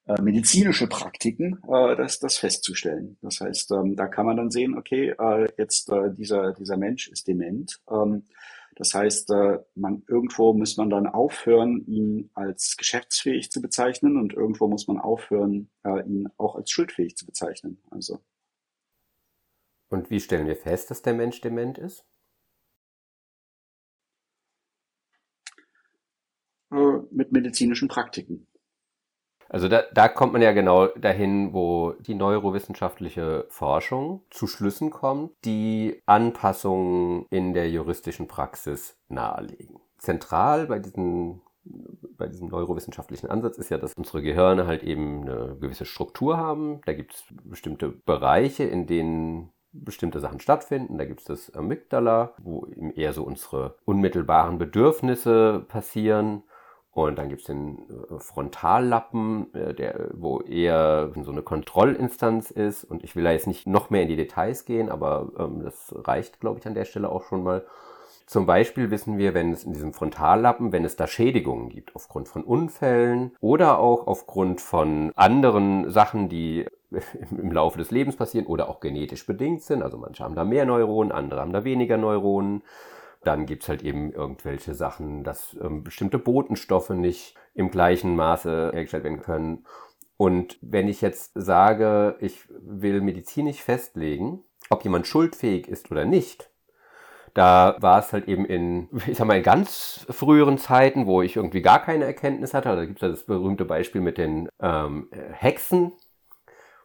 äh, medizinische Praktiken, äh, das, das festzustellen. Das heißt, ähm, da kann man dann sehen, okay, äh, jetzt äh, dieser, dieser Mensch ist dement. Ähm, das heißt, äh, man, irgendwo muss man dann aufhören, ihn als geschäftsfähig zu bezeichnen und irgendwo muss man aufhören, äh, ihn auch als schuldfähig zu bezeichnen. Also. Und wie stellen wir fest, dass der Mensch dement ist? Mit medizinischen Praktiken. Also da, da kommt man ja genau dahin, wo die neurowissenschaftliche Forschung zu Schlüssen kommt, die Anpassungen in der juristischen Praxis nahelegen. Zentral bei diesen bei diesem neurowissenschaftlichen Ansatz ist ja, dass unsere Gehirne halt eben eine gewisse Struktur haben. Da gibt es bestimmte Bereiche, in denen bestimmte Sachen stattfinden. Da gibt es das Amygdala, wo eben eher so unsere unmittelbaren Bedürfnisse passieren. Und dann gibt es den äh, Frontallappen, äh, der, wo eher so eine Kontrollinstanz ist. Und ich will da jetzt nicht noch mehr in die Details gehen, aber ähm, das reicht, glaube ich, an der Stelle auch schon mal. Zum Beispiel wissen wir, wenn es in diesem Frontallappen, wenn es da Schädigungen gibt, aufgrund von Unfällen oder auch aufgrund von anderen Sachen, die im Laufe des Lebens passieren oder auch genetisch bedingt sind. Also manche haben da mehr Neuronen, andere haben da weniger Neuronen dann gibt es halt eben irgendwelche Sachen, dass ähm, bestimmte Botenstoffe nicht im gleichen Maße hergestellt werden können. Und wenn ich jetzt sage, ich will medizinisch festlegen, ob jemand schuldfähig ist oder nicht, da war es halt eben in, ich sag mal, in ganz früheren Zeiten, wo ich irgendwie gar keine Erkenntnis hatte. Also da gibt es ja das berühmte Beispiel mit den ähm, Hexen,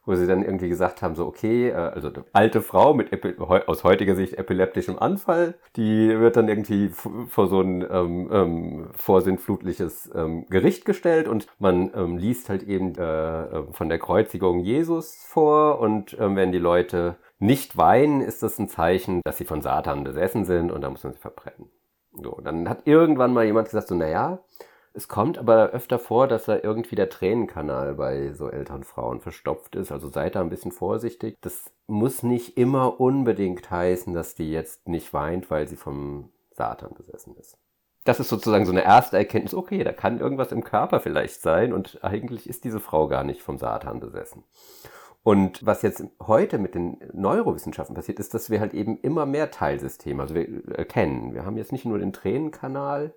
wo sie dann irgendwie gesagt haben, so okay, äh, also eine alte Frau mit Epi aus heutiger Sicht epileptischem Anfall, die wird dann irgendwie vor so ein ähm, ähm, vorsinnflutliches ähm, Gericht gestellt und man ähm, liest halt eben äh, äh, von der Kreuzigung Jesus vor und ähm, wenn die Leute nicht weinen, ist das ein Zeichen, dass sie von Satan besessen sind und da muss man sie verbrennen. So, dann hat irgendwann mal jemand gesagt, so, naja, es kommt aber öfter vor, dass da irgendwie der Tränenkanal bei so älteren Frauen verstopft ist. Also seid da ein bisschen vorsichtig. Das muss nicht immer unbedingt heißen, dass die jetzt nicht weint, weil sie vom Satan besessen ist. Das ist sozusagen so eine erste Erkenntnis, okay, da kann irgendwas im Körper vielleicht sein und eigentlich ist diese Frau gar nicht vom Satan besessen. Und was jetzt heute mit den Neurowissenschaften passiert, ist, dass wir halt eben immer mehr Teilsysteme, also wir erkennen, wir haben jetzt nicht nur den Tränenkanal,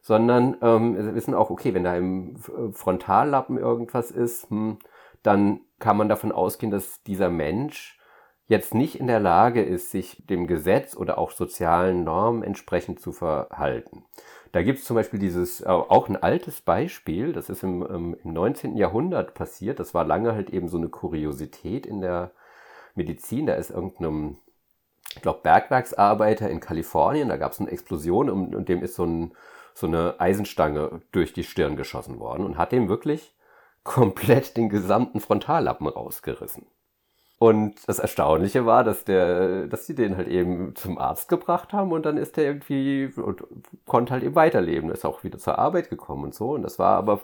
sondern ähm, wir wissen auch, okay, wenn da im Frontallappen irgendwas ist, hm, dann kann man davon ausgehen, dass dieser Mensch jetzt nicht in der Lage ist, sich dem Gesetz oder auch sozialen Normen entsprechend zu verhalten. Da gibt es zum Beispiel dieses, äh, auch ein altes Beispiel, das ist im, ähm, im 19. Jahrhundert passiert, das war lange halt eben so eine Kuriosität in der Medizin, da ist irgendeinem, ich glaube, Bergwerksarbeiter in Kalifornien, da gab es eine Explosion und, und dem ist so ein so eine Eisenstange durch die Stirn geschossen worden und hat dem wirklich komplett den gesamten Frontallappen rausgerissen. Und das Erstaunliche war, dass der, dass sie den halt eben zum Arzt gebracht haben und dann ist der irgendwie und konnte halt eben weiterleben, ist auch wieder zur Arbeit gekommen und so. Und das war aber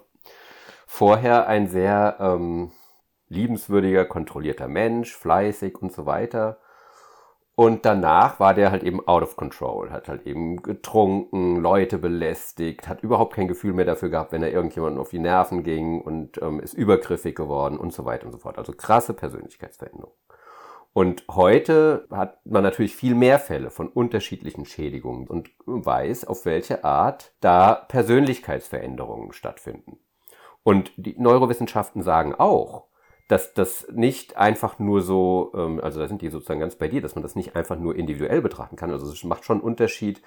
vorher ein sehr ähm, liebenswürdiger, kontrollierter Mensch, fleißig und so weiter. Und danach war der halt eben out of control, hat halt eben getrunken, Leute belästigt, hat überhaupt kein Gefühl mehr dafür gehabt, wenn er irgendjemandem auf die Nerven ging und ähm, ist übergriffig geworden und so weiter und so fort. Also krasse Persönlichkeitsveränderung. Und heute hat man natürlich viel mehr Fälle von unterschiedlichen Schädigungen und weiß, auf welche Art da Persönlichkeitsveränderungen stattfinden. Und die Neurowissenschaften sagen auch, dass das nicht einfach nur so, ähm, also da sind die sozusagen ganz bei dir, dass man das nicht einfach nur individuell betrachten kann. Also es macht schon einen Unterschied,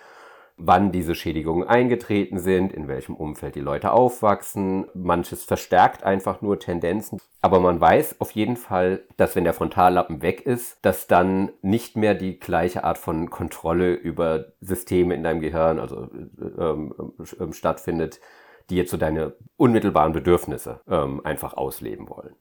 wann diese Schädigungen eingetreten sind, in welchem Umfeld die Leute aufwachsen. Manches verstärkt einfach nur Tendenzen. Aber man weiß auf jeden Fall, dass wenn der Frontallappen weg ist, dass dann nicht mehr die gleiche Art von Kontrolle über Systeme in deinem Gehirn also ähm, ähm, stattfindet, die jetzt so deine unmittelbaren Bedürfnisse ähm, einfach ausleben wollen.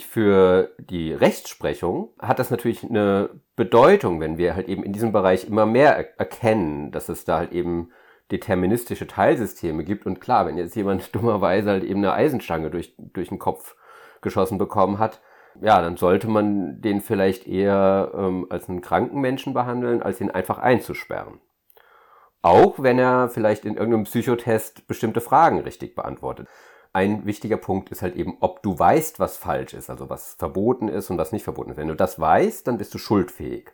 Für die Rechtsprechung hat das natürlich eine Bedeutung, wenn wir halt eben in diesem Bereich immer mehr erkennen, dass es da halt eben deterministische Teilsysteme gibt. Und klar, wenn jetzt jemand dummerweise halt eben eine Eisenstange durch, durch den Kopf geschossen bekommen hat, ja, dann sollte man den vielleicht eher ähm, als einen kranken Menschen behandeln, als ihn einfach einzusperren. Auch wenn er vielleicht in irgendeinem Psychotest bestimmte Fragen richtig beantwortet. Ein wichtiger Punkt ist halt eben, ob du weißt, was falsch ist, also was verboten ist und was nicht verboten ist. Wenn du das weißt, dann bist du schuldfähig.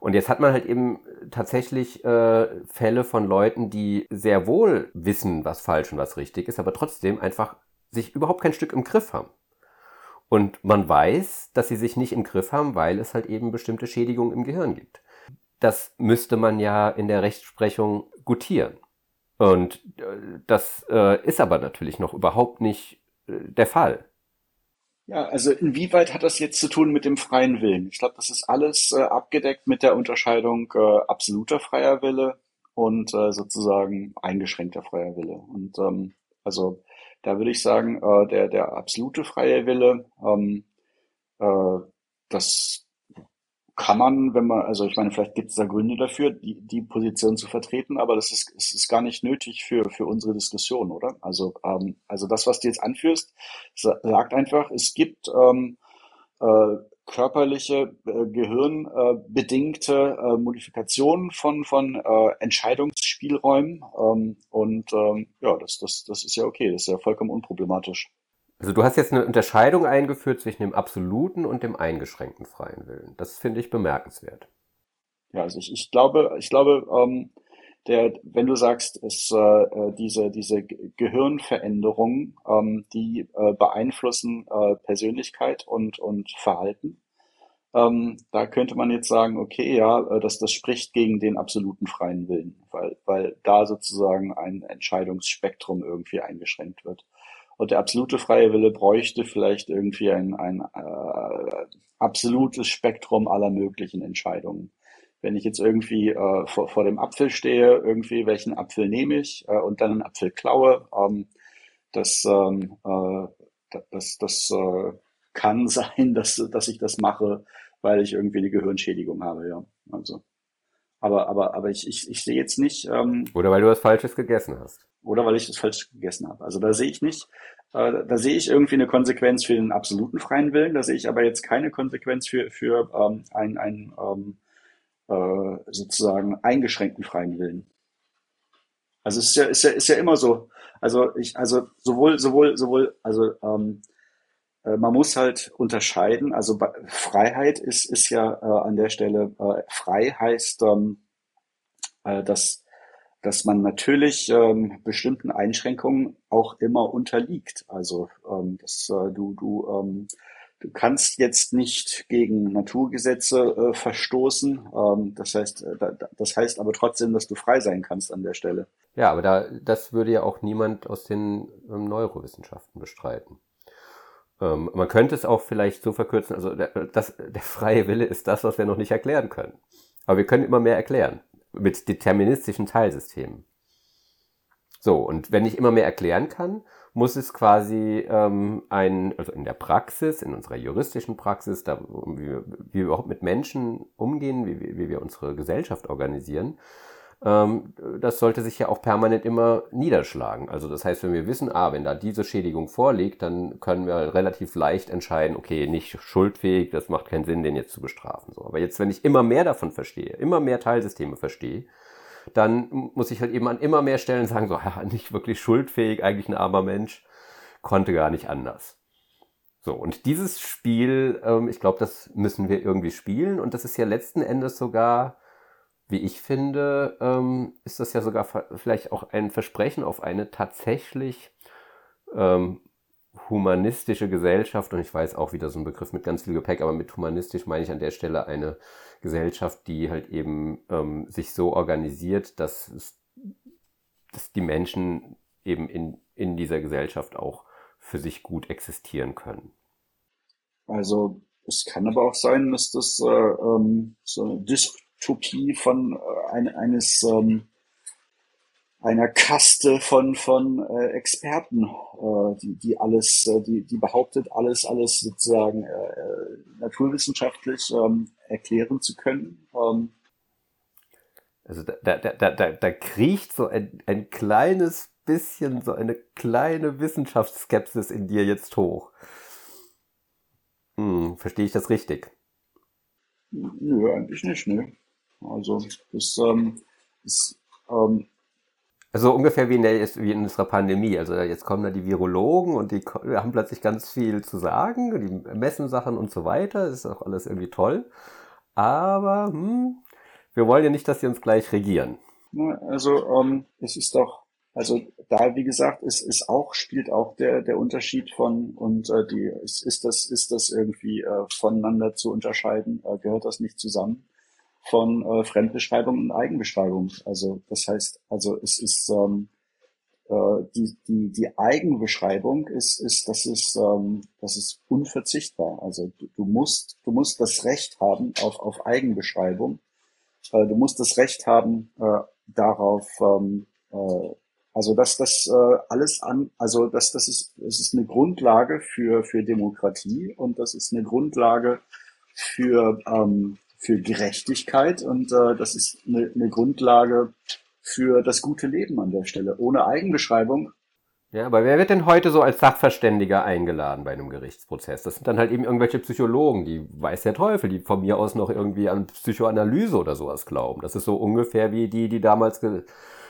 Und jetzt hat man halt eben tatsächlich äh, Fälle von Leuten, die sehr wohl wissen, was falsch und was richtig ist, aber trotzdem einfach sich überhaupt kein Stück im Griff haben. Und man weiß, dass sie sich nicht im Griff haben, weil es halt eben bestimmte Schädigungen im Gehirn gibt. Das müsste man ja in der Rechtsprechung gutieren. Und äh, das äh, ist aber natürlich noch überhaupt nicht äh, der Fall. Ja, also inwieweit hat das jetzt zu tun mit dem freien Willen? Ich glaube, das ist alles äh, abgedeckt mit der Unterscheidung äh, absoluter freier Wille und äh, sozusagen eingeschränkter freier Wille. Und ähm, also da würde ich sagen, äh, der, der absolute freie Wille, ähm, äh, das kann man, wenn man, also ich meine, vielleicht gibt es da Gründe dafür, die, die Position zu vertreten, aber das ist, es ist gar nicht nötig für, für unsere Diskussion, oder? Also, ähm, also das, was du jetzt anführst, sagt einfach, es gibt ähm, äh, körperliche, äh, gehirnbedingte äh, Modifikationen von, von äh, Entscheidungsspielräumen. Ähm, und ähm, ja, das, das, das ist ja okay, das ist ja vollkommen unproblematisch. Also du hast jetzt eine Unterscheidung eingeführt zwischen dem absoluten und dem eingeschränkten freien Willen. Das finde ich bemerkenswert. Ja, also ich, ich glaube, ich glaube, ähm, der, wenn du sagst, es, äh, äh diese, diese Gehirnveränderungen, ähm, die äh, beeinflussen äh, Persönlichkeit und, und Verhalten, ähm, da könnte man jetzt sagen, okay, ja, äh, das, das spricht gegen den absoluten freien Willen, weil, weil da sozusagen ein Entscheidungsspektrum irgendwie eingeschränkt wird. Und der absolute freie Wille bräuchte vielleicht irgendwie ein, ein äh, absolutes Spektrum aller möglichen Entscheidungen. Wenn ich jetzt irgendwie äh, vor, vor dem Apfel stehe, irgendwie welchen Apfel nehme ich äh, und dann einen Apfel klaue, ähm, das, ähm, äh, das, das äh, kann sein, dass, dass ich das mache, weil ich irgendwie eine Gehirnschädigung habe, ja. Also. Aber, aber, aber ich, ich, ich sehe jetzt nicht. Ähm, oder weil du was Falsches gegessen hast. Oder weil ich das falsch gegessen habe. Also da sehe ich nicht, äh, da sehe ich irgendwie eine Konsequenz für den absoluten freien Willen, da sehe ich aber jetzt keine Konsequenz für, für ähm, einen, einen ähm, äh, sozusagen eingeschränkten freien Willen. Also es ist ja, ist ja, ist ja immer so. Also ich, also sowohl, sowohl, sowohl, also ähm, äh, man muss halt unterscheiden. Also Freiheit ist, ist ja äh, an der Stelle, äh, frei heißt, ähm, äh, dass, dass man natürlich ähm, bestimmten Einschränkungen auch immer unterliegt. Also ähm, dass äh, du, du, ähm, du kannst jetzt nicht gegen Naturgesetze äh, verstoßen. Ähm, das heißt, äh, da, das heißt aber trotzdem, dass du frei sein kannst an der Stelle. Ja, aber da, das würde ja auch niemand aus den ähm, Neurowissenschaften bestreiten. Ähm, man könnte es auch vielleicht so verkürzen, also der, das, der freie Wille ist das, was wir noch nicht erklären können. Aber wir können immer mehr erklären mit deterministischen Teilsystemen. So, und wenn ich immer mehr erklären kann, muss es quasi ähm, ein, also in der Praxis, in unserer juristischen Praxis, da, wie, wir, wie wir überhaupt mit Menschen umgehen, wie, wie wir unsere Gesellschaft organisieren, das sollte sich ja auch permanent immer niederschlagen. Also das heißt, wenn wir wissen, ah, wenn da diese Schädigung vorliegt, dann können wir relativ leicht entscheiden, okay, nicht schuldfähig, das macht keinen Sinn, den jetzt zu bestrafen. So. Aber jetzt, wenn ich immer mehr davon verstehe, immer mehr Teilsysteme verstehe, dann muss ich halt eben an immer mehr Stellen sagen, so, ja, nicht wirklich schuldfähig, eigentlich ein armer Mensch, konnte gar nicht anders. So, und dieses Spiel, ähm, ich glaube, das müssen wir irgendwie spielen und das ist ja letzten Endes sogar wie ich finde, ähm, ist das ja sogar vielleicht auch ein Versprechen auf eine tatsächlich ähm, humanistische Gesellschaft. Und ich weiß auch wieder so ein Begriff mit ganz viel Gepäck, aber mit humanistisch meine ich an der Stelle eine Gesellschaft, die halt eben ähm, sich so organisiert, dass, es, dass die Menschen eben in, in dieser Gesellschaft auch für sich gut existieren können. Also es kann aber auch sein, dass das äh, ähm, so eine Dis Utopie von äh, ein, eines ähm, einer Kaste von von äh, Experten, äh, die die alles, äh, die die behauptet alles alles sozusagen äh, äh naturwissenschaftlich ähm, erklären zu können. Ähm. Also da, da, da, da, da kriecht so ein, ein kleines bisschen, so eine kleine Wissenschaftsskepsis in dir jetzt hoch. Hm, verstehe ich das richtig? Nö, eigentlich nicht, ne? Also, das ähm, ist, ähm, also ungefähr wie in, der, wie in unserer Pandemie. Also jetzt kommen da die Virologen und die haben plötzlich ganz viel zu sagen, die messen Sachen und so weiter. Das ist auch alles irgendwie toll. Aber hm, wir wollen ja nicht, dass sie uns gleich regieren. Also ähm, es ist doch, also da wie gesagt, es ist auch spielt auch der der Unterschied von und äh, die ist, ist das ist das irgendwie äh, voneinander zu unterscheiden? Äh, gehört das nicht zusammen? Von äh, Fremdbeschreibung und Eigenbeschreibung. Also das heißt, also es ist ähm, äh, die, die, die Eigenbeschreibung ist, ist, das ist, ähm, das ist unverzichtbar. Also du, du musst, du musst das Recht haben auf, auf Eigenbeschreibung. Äh, du musst das Recht haben äh, darauf, ähm, äh, also dass das äh, alles an, also dass das ist, es ist eine Grundlage für für Demokratie und das ist eine Grundlage für ähm, für Gerechtigkeit und äh, das ist eine, eine Grundlage für das gute Leben an der Stelle. Ohne Eigenbeschreibung ja, aber wer wird denn heute so als Sachverständiger eingeladen bei einem Gerichtsprozess? Das sind dann halt eben irgendwelche Psychologen, die weiß der Teufel, die von mir aus noch irgendwie an Psychoanalyse oder sowas glauben. Das ist so ungefähr wie die, die damals ge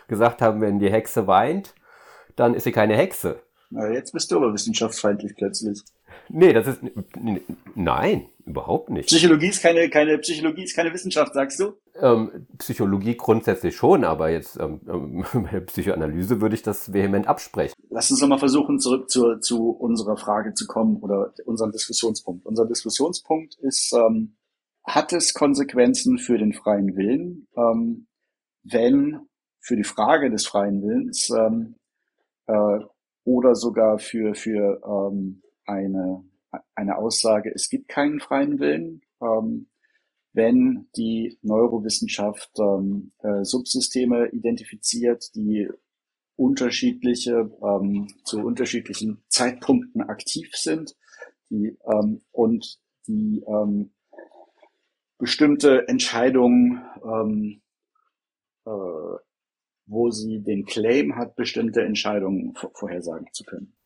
gesagt haben, wenn die Hexe weint, dann ist sie keine Hexe. Na, jetzt bist du aber wissenschaftsfeindlich plötzlich. Nee, das ist. Nein, überhaupt nicht. Psychologie ist keine, keine, Psychologie ist keine Wissenschaft, sagst du? Ähm, Psychologie grundsätzlich schon, aber jetzt ähm, bei der Psychoanalyse würde ich das vehement absprechen. Lass uns doch mal versuchen, zurück zu, zu unserer Frage zu kommen oder unserem Diskussionspunkt. Unser Diskussionspunkt ist, ähm, hat es Konsequenzen für den freien Willen, ähm, wenn für die Frage des freien Willens ähm, äh, oder sogar für, für ähm, eine, eine Aussage, es gibt keinen freien Willen, ähm, wenn die Neurowissenschaft ähm, äh, Subsysteme identifiziert, die unterschiedliche, ähm, zu unterschiedlichen Zeitpunkten aktiv sind die, ähm, und die ähm, bestimmte Entscheidungen ähm, äh, wo sie den Claim hat, bestimmte Entscheidungen vorhersagen zu können.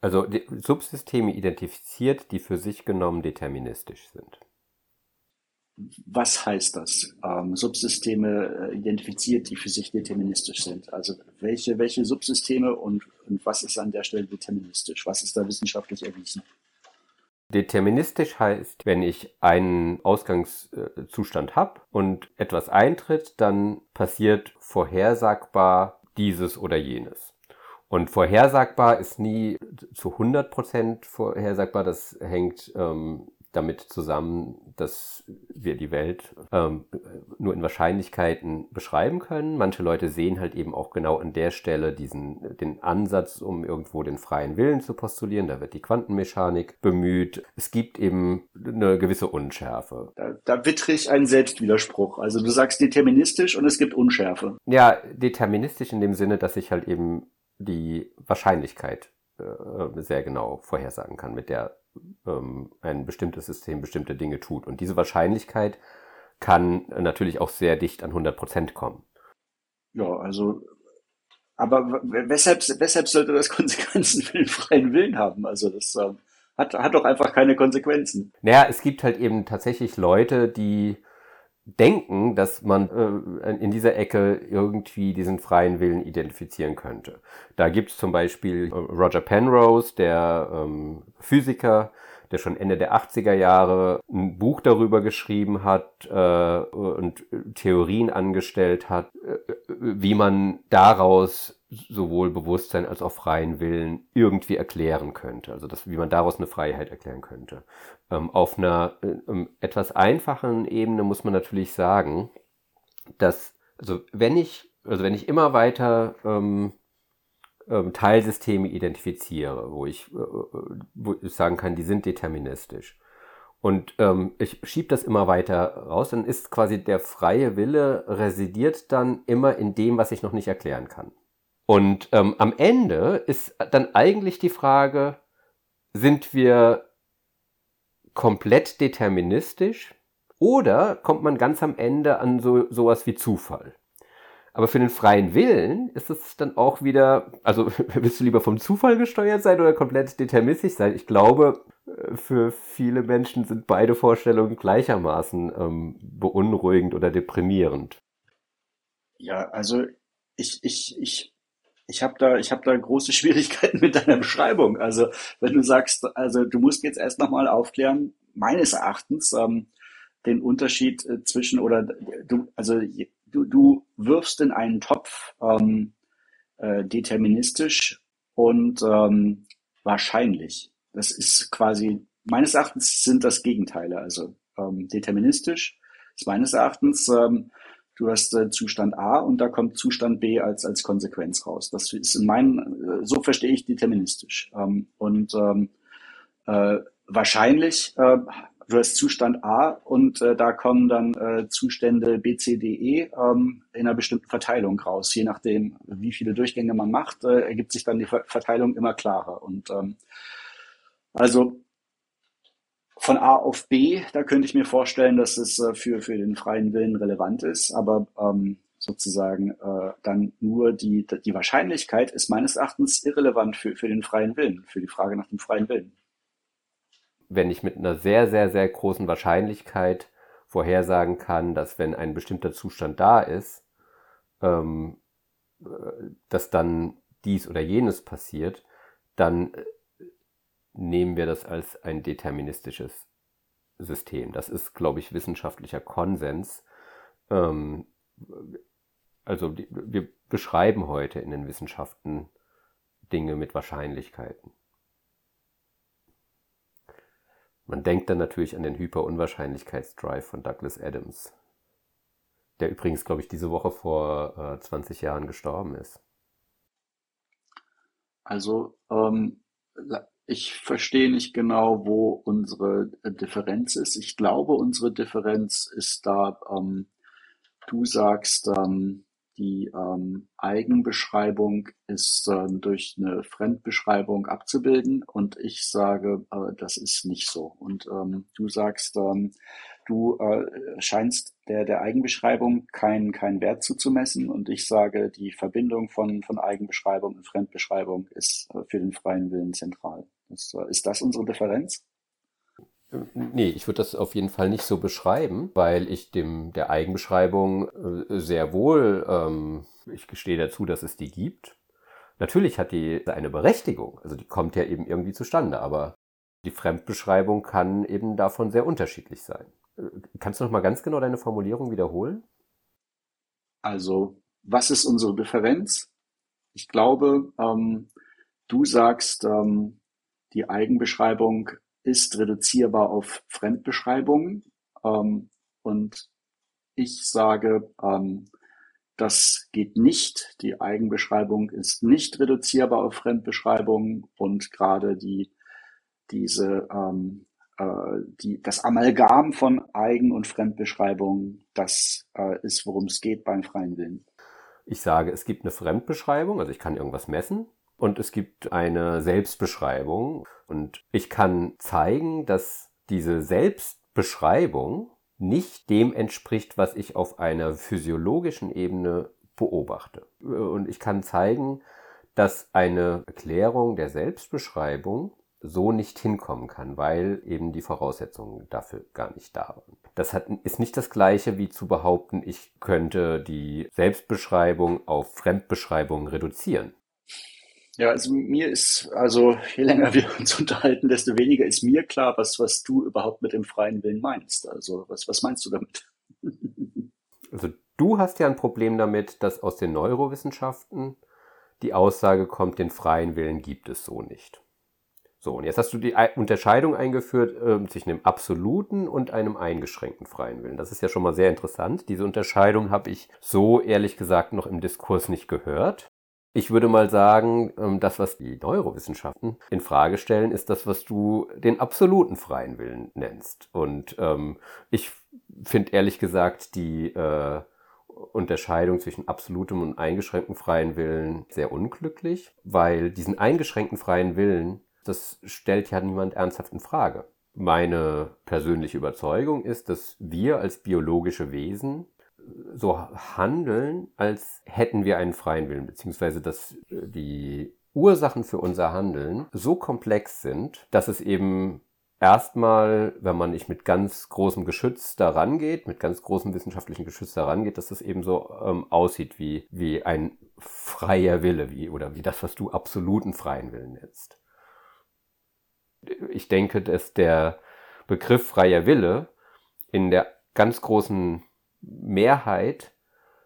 Also Subsysteme identifiziert, die für sich genommen deterministisch sind. Was heißt das? Ähm, Subsysteme äh, identifiziert, die für sich deterministisch sind. Also welche, welche Subsysteme und, und was ist an der Stelle deterministisch? Was ist da wissenschaftlich erwiesen? Deterministisch heißt, wenn ich einen Ausgangszustand habe und etwas eintritt, dann passiert vorhersagbar dieses oder jenes. Und vorhersagbar ist nie zu 100% vorhersagbar. Das hängt ähm, damit zusammen, dass wir die Welt ähm, nur in Wahrscheinlichkeiten beschreiben können. Manche Leute sehen halt eben auch genau an der Stelle diesen, den Ansatz, um irgendwo den freien Willen zu postulieren. Da wird die Quantenmechanik bemüht. Es gibt eben eine gewisse Unschärfe. Da, da wittere ich einen Selbstwiderspruch. Also du sagst deterministisch und es gibt Unschärfe. Ja, deterministisch in dem Sinne, dass ich halt eben die Wahrscheinlichkeit äh, sehr genau vorhersagen kann, mit der ähm, ein bestimmtes System bestimmte Dinge tut. Und diese Wahrscheinlichkeit kann natürlich auch sehr dicht an 100 Prozent kommen. Ja, also, aber weshalb, weshalb sollte das Konsequenzen für den freien Willen haben? Also das ähm, hat, hat doch einfach keine Konsequenzen. Naja, es gibt halt eben tatsächlich Leute, die denken, dass man äh, in dieser Ecke irgendwie diesen freien Willen identifizieren könnte. Da gibt es zum Beispiel äh, Roger Penrose, der ähm, Physiker, der schon Ende der 80er Jahre ein Buch darüber geschrieben hat äh, und Theorien angestellt hat, äh, wie man daraus sowohl Bewusstsein als auch freien Willen irgendwie erklären könnte. Also das, wie man daraus eine Freiheit erklären könnte. Ähm, auf einer äh, etwas einfachen Ebene muss man natürlich sagen, dass, also wenn ich, also wenn ich immer weiter ähm, ähm, Teilsysteme identifiziere, wo ich, äh, äh, wo ich sagen kann, die sind deterministisch. Und ähm, ich schiebe das immer weiter raus, dann ist quasi der freie Wille residiert dann immer in dem, was ich noch nicht erklären kann. Und ähm, am Ende ist dann eigentlich die Frage, sind wir komplett deterministisch Oder kommt man ganz am Ende an so sowas wie Zufall? Aber für den freien Willen ist es dann auch wieder, also willst du lieber vom Zufall gesteuert sein oder komplett deterministisch sein? Ich glaube, äh, für viele Menschen sind beide Vorstellungen gleichermaßen ähm, beunruhigend oder deprimierend. Ja, also ich, ich, ich, ich habe da, ich habe da große Schwierigkeiten mit deiner Beschreibung. Also wenn du sagst, also du musst jetzt erst nochmal aufklären, meines Erachtens, ähm, den Unterschied äh, zwischen oder du, also du, du wirfst in einen Topf ähm, äh, deterministisch und ähm, wahrscheinlich. Das ist quasi, meines Erachtens sind das Gegenteile. Also ähm, deterministisch ist meines Erachtens, ähm, du hast äh, Zustand A und da kommt Zustand B als, als Konsequenz raus. Das ist in meinen, äh, so verstehe ich deterministisch. Ähm, und ähm, äh, wahrscheinlich äh, du hast Zustand A und äh, da kommen dann äh, Zustände B, C, D, E ähm, in einer bestimmten Verteilung raus. Je nachdem, wie viele Durchgänge man macht, äh, ergibt sich dann die Ver Verteilung immer klarer. Und ähm, also von A auf B, da könnte ich mir vorstellen, dass es äh, für, für den freien Willen relevant ist, aber ähm, sozusagen äh, dann nur die, die Wahrscheinlichkeit ist meines Erachtens irrelevant für, für den freien Willen, für die Frage nach dem freien Willen. Wenn ich mit einer sehr, sehr, sehr großen Wahrscheinlichkeit vorhersagen kann, dass wenn ein bestimmter Zustand da ist, ähm, äh, dass dann dies oder jenes passiert, dann äh, nehmen wir das als ein deterministisches System. Das ist, glaube ich, wissenschaftlicher Konsens. Ähm, also wir beschreiben heute in den Wissenschaften Dinge mit Wahrscheinlichkeiten. Man denkt dann natürlich an den Hyperunwahrscheinlichkeitsdrive von Douglas Adams, der übrigens, glaube ich, diese Woche vor äh, 20 Jahren gestorben ist. Also, ähm, ich verstehe nicht genau, wo unsere äh, Differenz ist. Ich glaube, unsere Differenz ist da, ähm, du sagst, ähm, die ähm, Eigenbeschreibung ist ähm, durch eine Fremdbeschreibung abzubilden und ich sage, äh, das ist nicht so. Und ähm, du sagst, ähm, du äh, scheinst der, der Eigenbeschreibung keinen keinen Wert zuzumessen und ich sage, die Verbindung von, von Eigenbeschreibung und Fremdbeschreibung ist äh, für den freien Willen zentral. Ist, ist das unsere Differenz? Nee, ich würde das auf jeden Fall nicht so beschreiben, weil ich dem der Eigenbeschreibung äh, sehr wohl, ähm, ich gestehe dazu, dass es die gibt. Natürlich hat die eine Berechtigung, also die kommt ja eben irgendwie zustande, aber die Fremdbeschreibung kann eben davon sehr unterschiedlich sein. Äh, kannst du noch mal ganz genau deine Formulierung wiederholen? Also, was ist unsere Differenz? Ich glaube, ähm, du sagst, ähm, die Eigenbeschreibung ist reduzierbar auf Fremdbeschreibungen. Ähm, und ich sage, ähm, das geht nicht. Die Eigenbeschreibung ist nicht reduzierbar auf Fremdbeschreibungen und gerade die, diese, ähm, äh, die, das Amalgam von Eigen- und Fremdbeschreibungen, das äh, ist, worum es geht beim freien Willen. Ich sage, es gibt eine Fremdbeschreibung, also ich kann irgendwas messen und es gibt eine Selbstbeschreibung. Und ich kann zeigen, dass diese Selbstbeschreibung nicht dem entspricht, was ich auf einer physiologischen Ebene beobachte. Und ich kann zeigen, dass eine Erklärung der Selbstbeschreibung so nicht hinkommen kann, weil eben die Voraussetzungen dafür gar nicht da waren. Das hat, ist nicht das gleiche wie zu behaupten, ich könnte die Selbstbeschreibung auf Fremdbeschreibung reduzieren. Ja, also mir ist, also je länger wir uns unterhalten, desto weniger ist mir klar, was, was du überhaupt mit dem freien Willen meinst. Also was, was meinst du damit? Also du hast ja ein Problem damit, dass aus den Neurowissenschaften die Aussage kommt, den freien Willen gibt es so nicht. So, und jetzt hast du die Unterscheidung eingeführt äh, zwischen dem absoluten und einem eingeschränkten freien Willen. Das ist ja schon mal sehr interessant. Diese Unterscheidung habe ich so ehrlich gesagt noch im Diskurs nicht gehört. Ich würde mal sagen, ähm, das, was die Neurowissenschaften in Frage stellen, ist das, was du den absoluten freien Willen nennst. Und ähm, ich finde ehrlich gesagt die äh, Unterscheidung zwischen absolutem und eingeschränktem freien Willen sehr unglücklich, weil diesen eingeschränkten freien Willen, das stellt ja niemand ernsthaft in Frage. meine persönliche Überzeugung ist, dass wir als biologische Wesen so handeln, als hätten wir einen freien Willen, beziehungsweise dass die Ursachen für unser Handeln so komplex sind, dass es eben erstmal, wenn man nicht mit ganz großem Geschütz daran geht, mit ganz großem wissenschaftlichen Geschütz daran geht, dass es eben so ähm, aussieht wie, wie ein freier Wille, wie, oder wie das, was du absoluten freien Willen nennst. Ich denke, dass der Begriff freier Wille in der ganz großen Mehrheit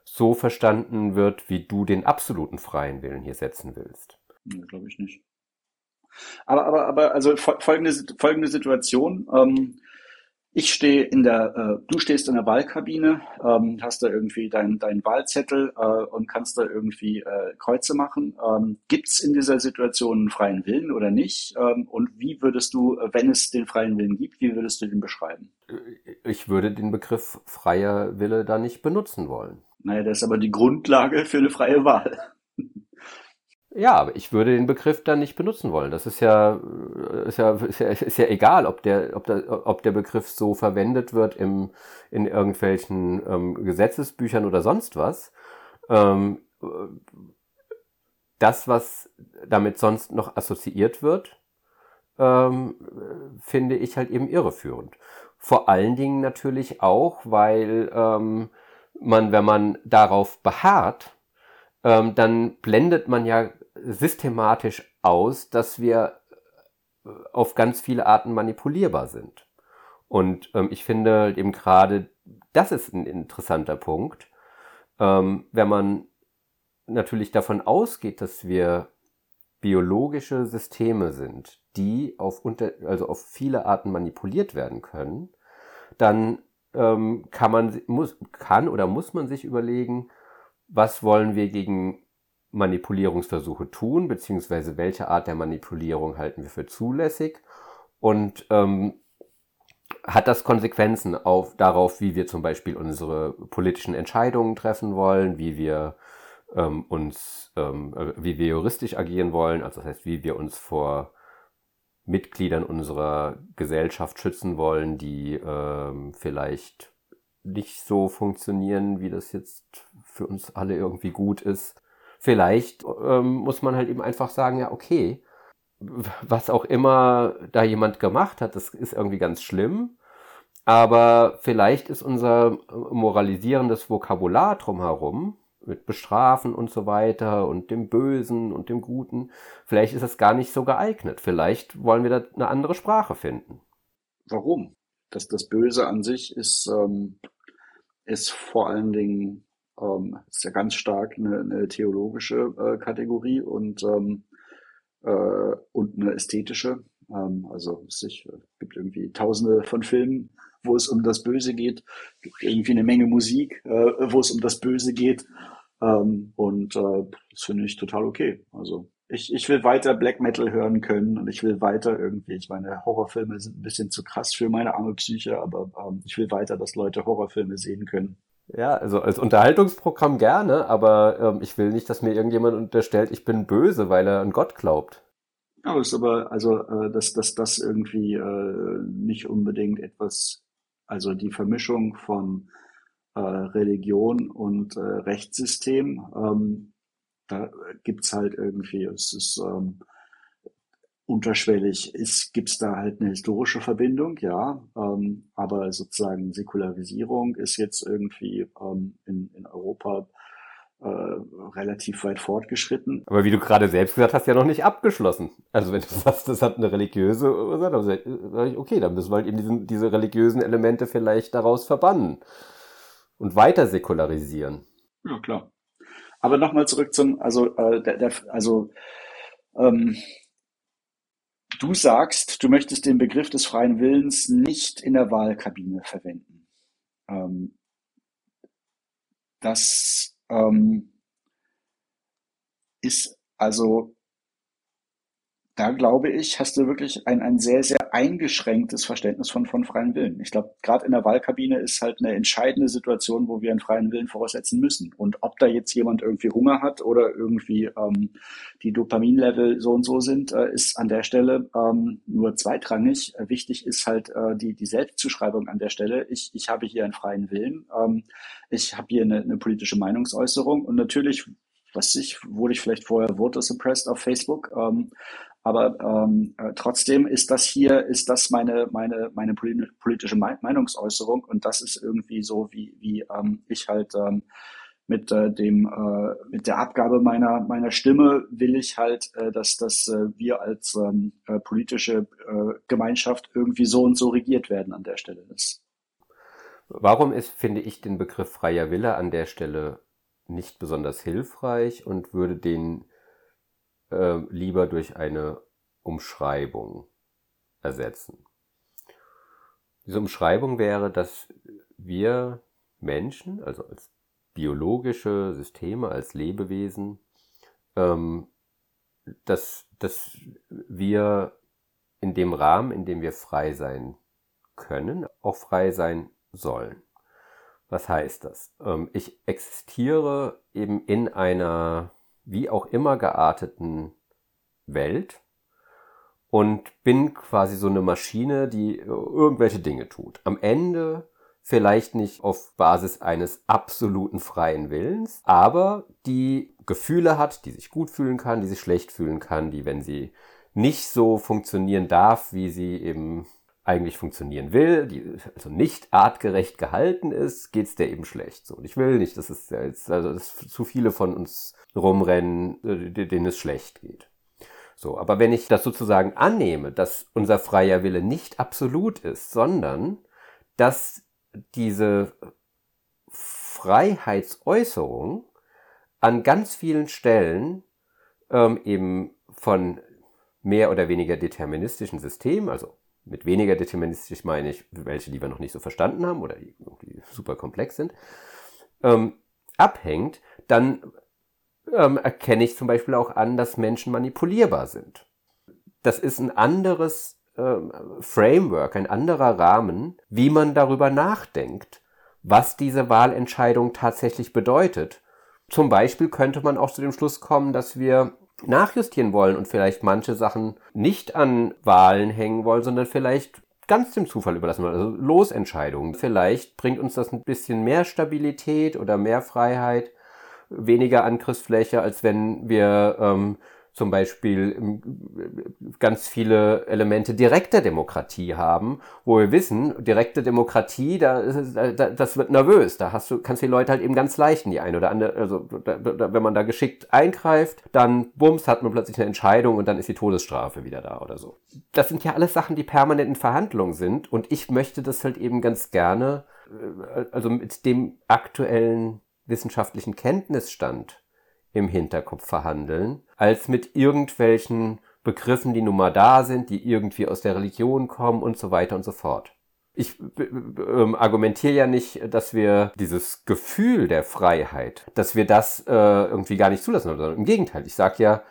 so verstanden wird, wie du den absoluten freien Willen hier setzen willst. Nee, glaube ich nicht. Aber, aber, aber, also folgende, folgende Situation. Ähm, ich stehe in der, äh, du stehst in der Wahlkabine, ähm, hast da irgendwie deinen dein Wahlzettel äh, und kannst da irgendwie äh, Kreuze machen. Ähm, Gibt es in dieser Situation einen freien Willen oder nicht? Ähm, und wie würdest du, wenn es den freien Willen gibt, wie würdest du den beschreiben? Ich würde den Begriff freier Wille da nicht benutzen wollen. Naja, das ist aber die Grundlage für eine freie Wahl. Ja, aber ich würde den Begriff dann nicht benutzen wollen. Das ist ja, äh, ist ja, ist ja, ist ja egal, ob der, ob, der, ob der Begriff so verwendet wird im, in irgendwelchen ähm, Gesetzesbüchern oder sonst was. Ähm, das, was damit sonst noch assoziiert wird, ähm, finde ich halt eben irreführend. Vor allen Dingen natürlich auch, weil ähm, man, wenn man darauf beharrt, ähm, dann blendet man ja systematisch aus, dass wir äh, auf ganz viele Arten manipulierbar sind. Und ähm, ich finde eben gerade, das ist ein interessanter Punkt, ähm, wenn man natürlich davon ausgeht, dass wir biologische Systeme sind, die auf, unter, also auf viele Arten manipuliert werden können, dann ähm, kann man muss, kann oder muss man sich überlegen, was wollen wir gegen Manipulierungsversuche tun, beziehungsweise welche Art der Manipulierung halten wir für zulässig? Und ähm, hat das Konsequenzen auf, darauf, wie wir zum Beispiel unsere politischen Entscheidungen treffen wollen, wie wir ähm, uns, ähm, äh, wie wir juristisch agieren wollen, also das heißt, wie wir uns vor Mitgliedern unserer Gesellschaft schützen wollen, die ähm, vielleicht nicht so funktionieren, wie das jetzt für uns alle irgendwie gut ist. Vielleicht ähm, muss man halt eben einfach sagen, ja, okay, was auch immer da jemand gemacht hat, das ist irgendwie ganz schlimm. Aber vielleicht ist unser moralisierendes Vokabular drumherum mit Bestrafen und so weiter und dem Bösen und dem Guten, vielleicht ist das gar nicht so geeignet. Vielleicht wollen wir da eine andere Sprache finden. Warum? Das, das Böse an sich ist, ähm, ist vor allen Dingen ähm, ist ja ganz stark eine, eine theologische äh, Kategorie und, ähm, äh, und eine ästhetische. Ähm, also es gibt irgendwie tausende von Filmen, wo es um das Böse geht. Gibt irgendwie eine Menge Musik, äh, wo es um das Böse geht. Ähm, und äh, das finde ich total okay. Also ich, ich will weiter Black Metal hören können und ich will weiter irgendwie, ich meine, Horrorfilme sind ein bisschen zu krass für meine arme Psyche, aber ähm, ich will weiter, dass Leute Horrorfilme sehen können. Ja, also als Unterhaltungsprogramm gerne, aber ähm, ich will nicht, dass mir irgendjemand unterstellt, ich bin böse, weil er an Gott glaubt. Ja, ist aber, also, äh, dass, dass das irgendwie äh, nicht unbedingt etwas, also die Vermischung von äh, Religion und äh, Rechtssystem, ähm, da gibt's halt irgendwie, es ist, ähm, unterschwellig ist, gibt's da halt eine historische Verbindung, ja, ähm, aber sozusagen Säkularisierung ist jetzt irgendwie ähm, in, in Europa äh, relativ weit fortgeschritten. Aber wie du gerade selbst gesagt hast, ja noch nicht abgeschlossen. Also wenn du sagst, das hat eine religiöse Ursache, dann sage ich, okay, dann müssen wir halt eben diesen, diese religiösen Elemente vielleicht daraus verbannen und weiter säkularisieren. Ja, klar. Aber nochmal zurück zum, also, äh, der, der, also ähm, Du sagst, du möchtest den Begriff des freien Willens nicht in der Wahlkabine verwenden. Ähm, das ähm, ist also da glaube ich, hast du wirklich ein, ein sehr, sehr eingeschränktes Verständnis von, von freien Willen. Ich glaube, gerade in der Wahlkabine ist halt eine entscheidende Situation, wo wir einen freien Willen voraussetzen müssen. Und ob da jetzt jemand irgendwie Hunger hat oder irgendwie ähm, die Dopaminlevel so und so sind, äh, ist an der Stelle ähm, nur zweitrangig. Wichtig ist halt äh, die, die Selbstzuschreibung an der Stelle. Ich, ich habe hier einen freien Willen. Ähm, ich habe hier eine, eine politische Meinungsäußerung und natürlich was ich, wurde ich vielleicht vorher voter suppressed auf Facebook. Ähm, aber ähm, äh, trotzdem ist das hier, ist das meine, meine, meine politische Meinungsäußerung und das ist irgendwie so, wie, wie ähm, ich halt ähm, mit äh, dem äh, mit der Abgabe meiner meiner Stimme will ich halt, äh, dass dass äh, wir als ähm, äh, politische äh, Gemeinschaft irgendwie so und so regiert werden an der Stelle. Das Warum ist, finde ich, den Begriff freier Wille an der Stelle nicht besonders hilfreich und würde den äh, lieber durch eine Umschreibung ersetzen. Diese Umschreibung wäre, dass wir Menschen, also als biologische Systeme, als Lebewesen, ähm, dass, dass wir in dem Rahmen, in dem wir frei sein können, auch frei sein sollen. Was heißt das? Ähm, ich existiere eben in einer wie auch immer gearteten Welt und bin quasi so eine Maschine, die irgendwelche Dinge tut. Am Ende vielleicht nicht auf Basis eines absoluten freien Willens, aber die Gefühle hat, die sich gut fühlen kann, die sich schlecht fühlen kann, die, wenn sie nicht so funktionieren darf, wie sie eben eigentlich funktionieren will, die also nicht artgerecht gehalten ist, geht's der eben schlecht. So, und ich will nicht, dass es jetzt, also dass zu viele von uns rumrennen, äh, denen es schlecht geht. So, aber wenn ich das sozusagen annehme, dass unser freier Wille nicht absolut ist, sondern dass diese Freiheitsäußerung an ganz vielen Stellen ähm, eben von mehr oder weniger deterministischen Systemen, also mit weniger deterministisch meine ich welche, die wir noch nicht so verstanden haben oder die, super komplex sind, ähm, abhängt, dann ähm, erkenne ich zum Beispiel auch an, dass Menschen manipulierbar sind. Das ist ein anderes ähm, Framework, ein anderer Rahmen, wie man darüber nachdenkt, was diese Wahlentscheidung tatsächlich bedeutet. Zum Beispiel könnte man auch zu dem Schluss kommen, dass wir nachjustieren wollen und vielleicht manche Sachen nicht an Wahlen hängen wollen, sondern vielleicht ganz dem Zufall überlassen wollen, also Losentscheidungen. Vielleicht bringt uns das ein bisschen mehr Stabilität oder mehr Freiheit weniger Angriffsfläche, als wenn wir ähm, zum Beispiel ähm, ganz viele Elemente direkter Demokratie haben, wo wir wissen, direkte Demokratie, da, da das wird nervös. Da hast du, kannst die Leute halt eben ganz leicht in die eine oder andere, also da, da, wenn man da geschickt eingreift, dann bums, hat man plötzlich eine Entscheidung und dann ist die Todesstrafe wieder da oder so. Das sind ja alles Sachen, die permanent in Verhandlungen sind und ich möchte das halt eben ganz gerne, äh, also mit dem aktuellen wissenschaftlichen Kenntnisstand im Hinterkopf verhandeln, als mit irgendwelchen Begriffen, die nun mal da sind, die irgendwie aus der Religion kommen und so weiter und so fort. Ich äh, argumentiere ja nicht, dass wir dieses Gefühl der Freiheit, dass wir das äh, irgendwie gar nicht zulassen, sondern im Gegenteil. Ich sage ja,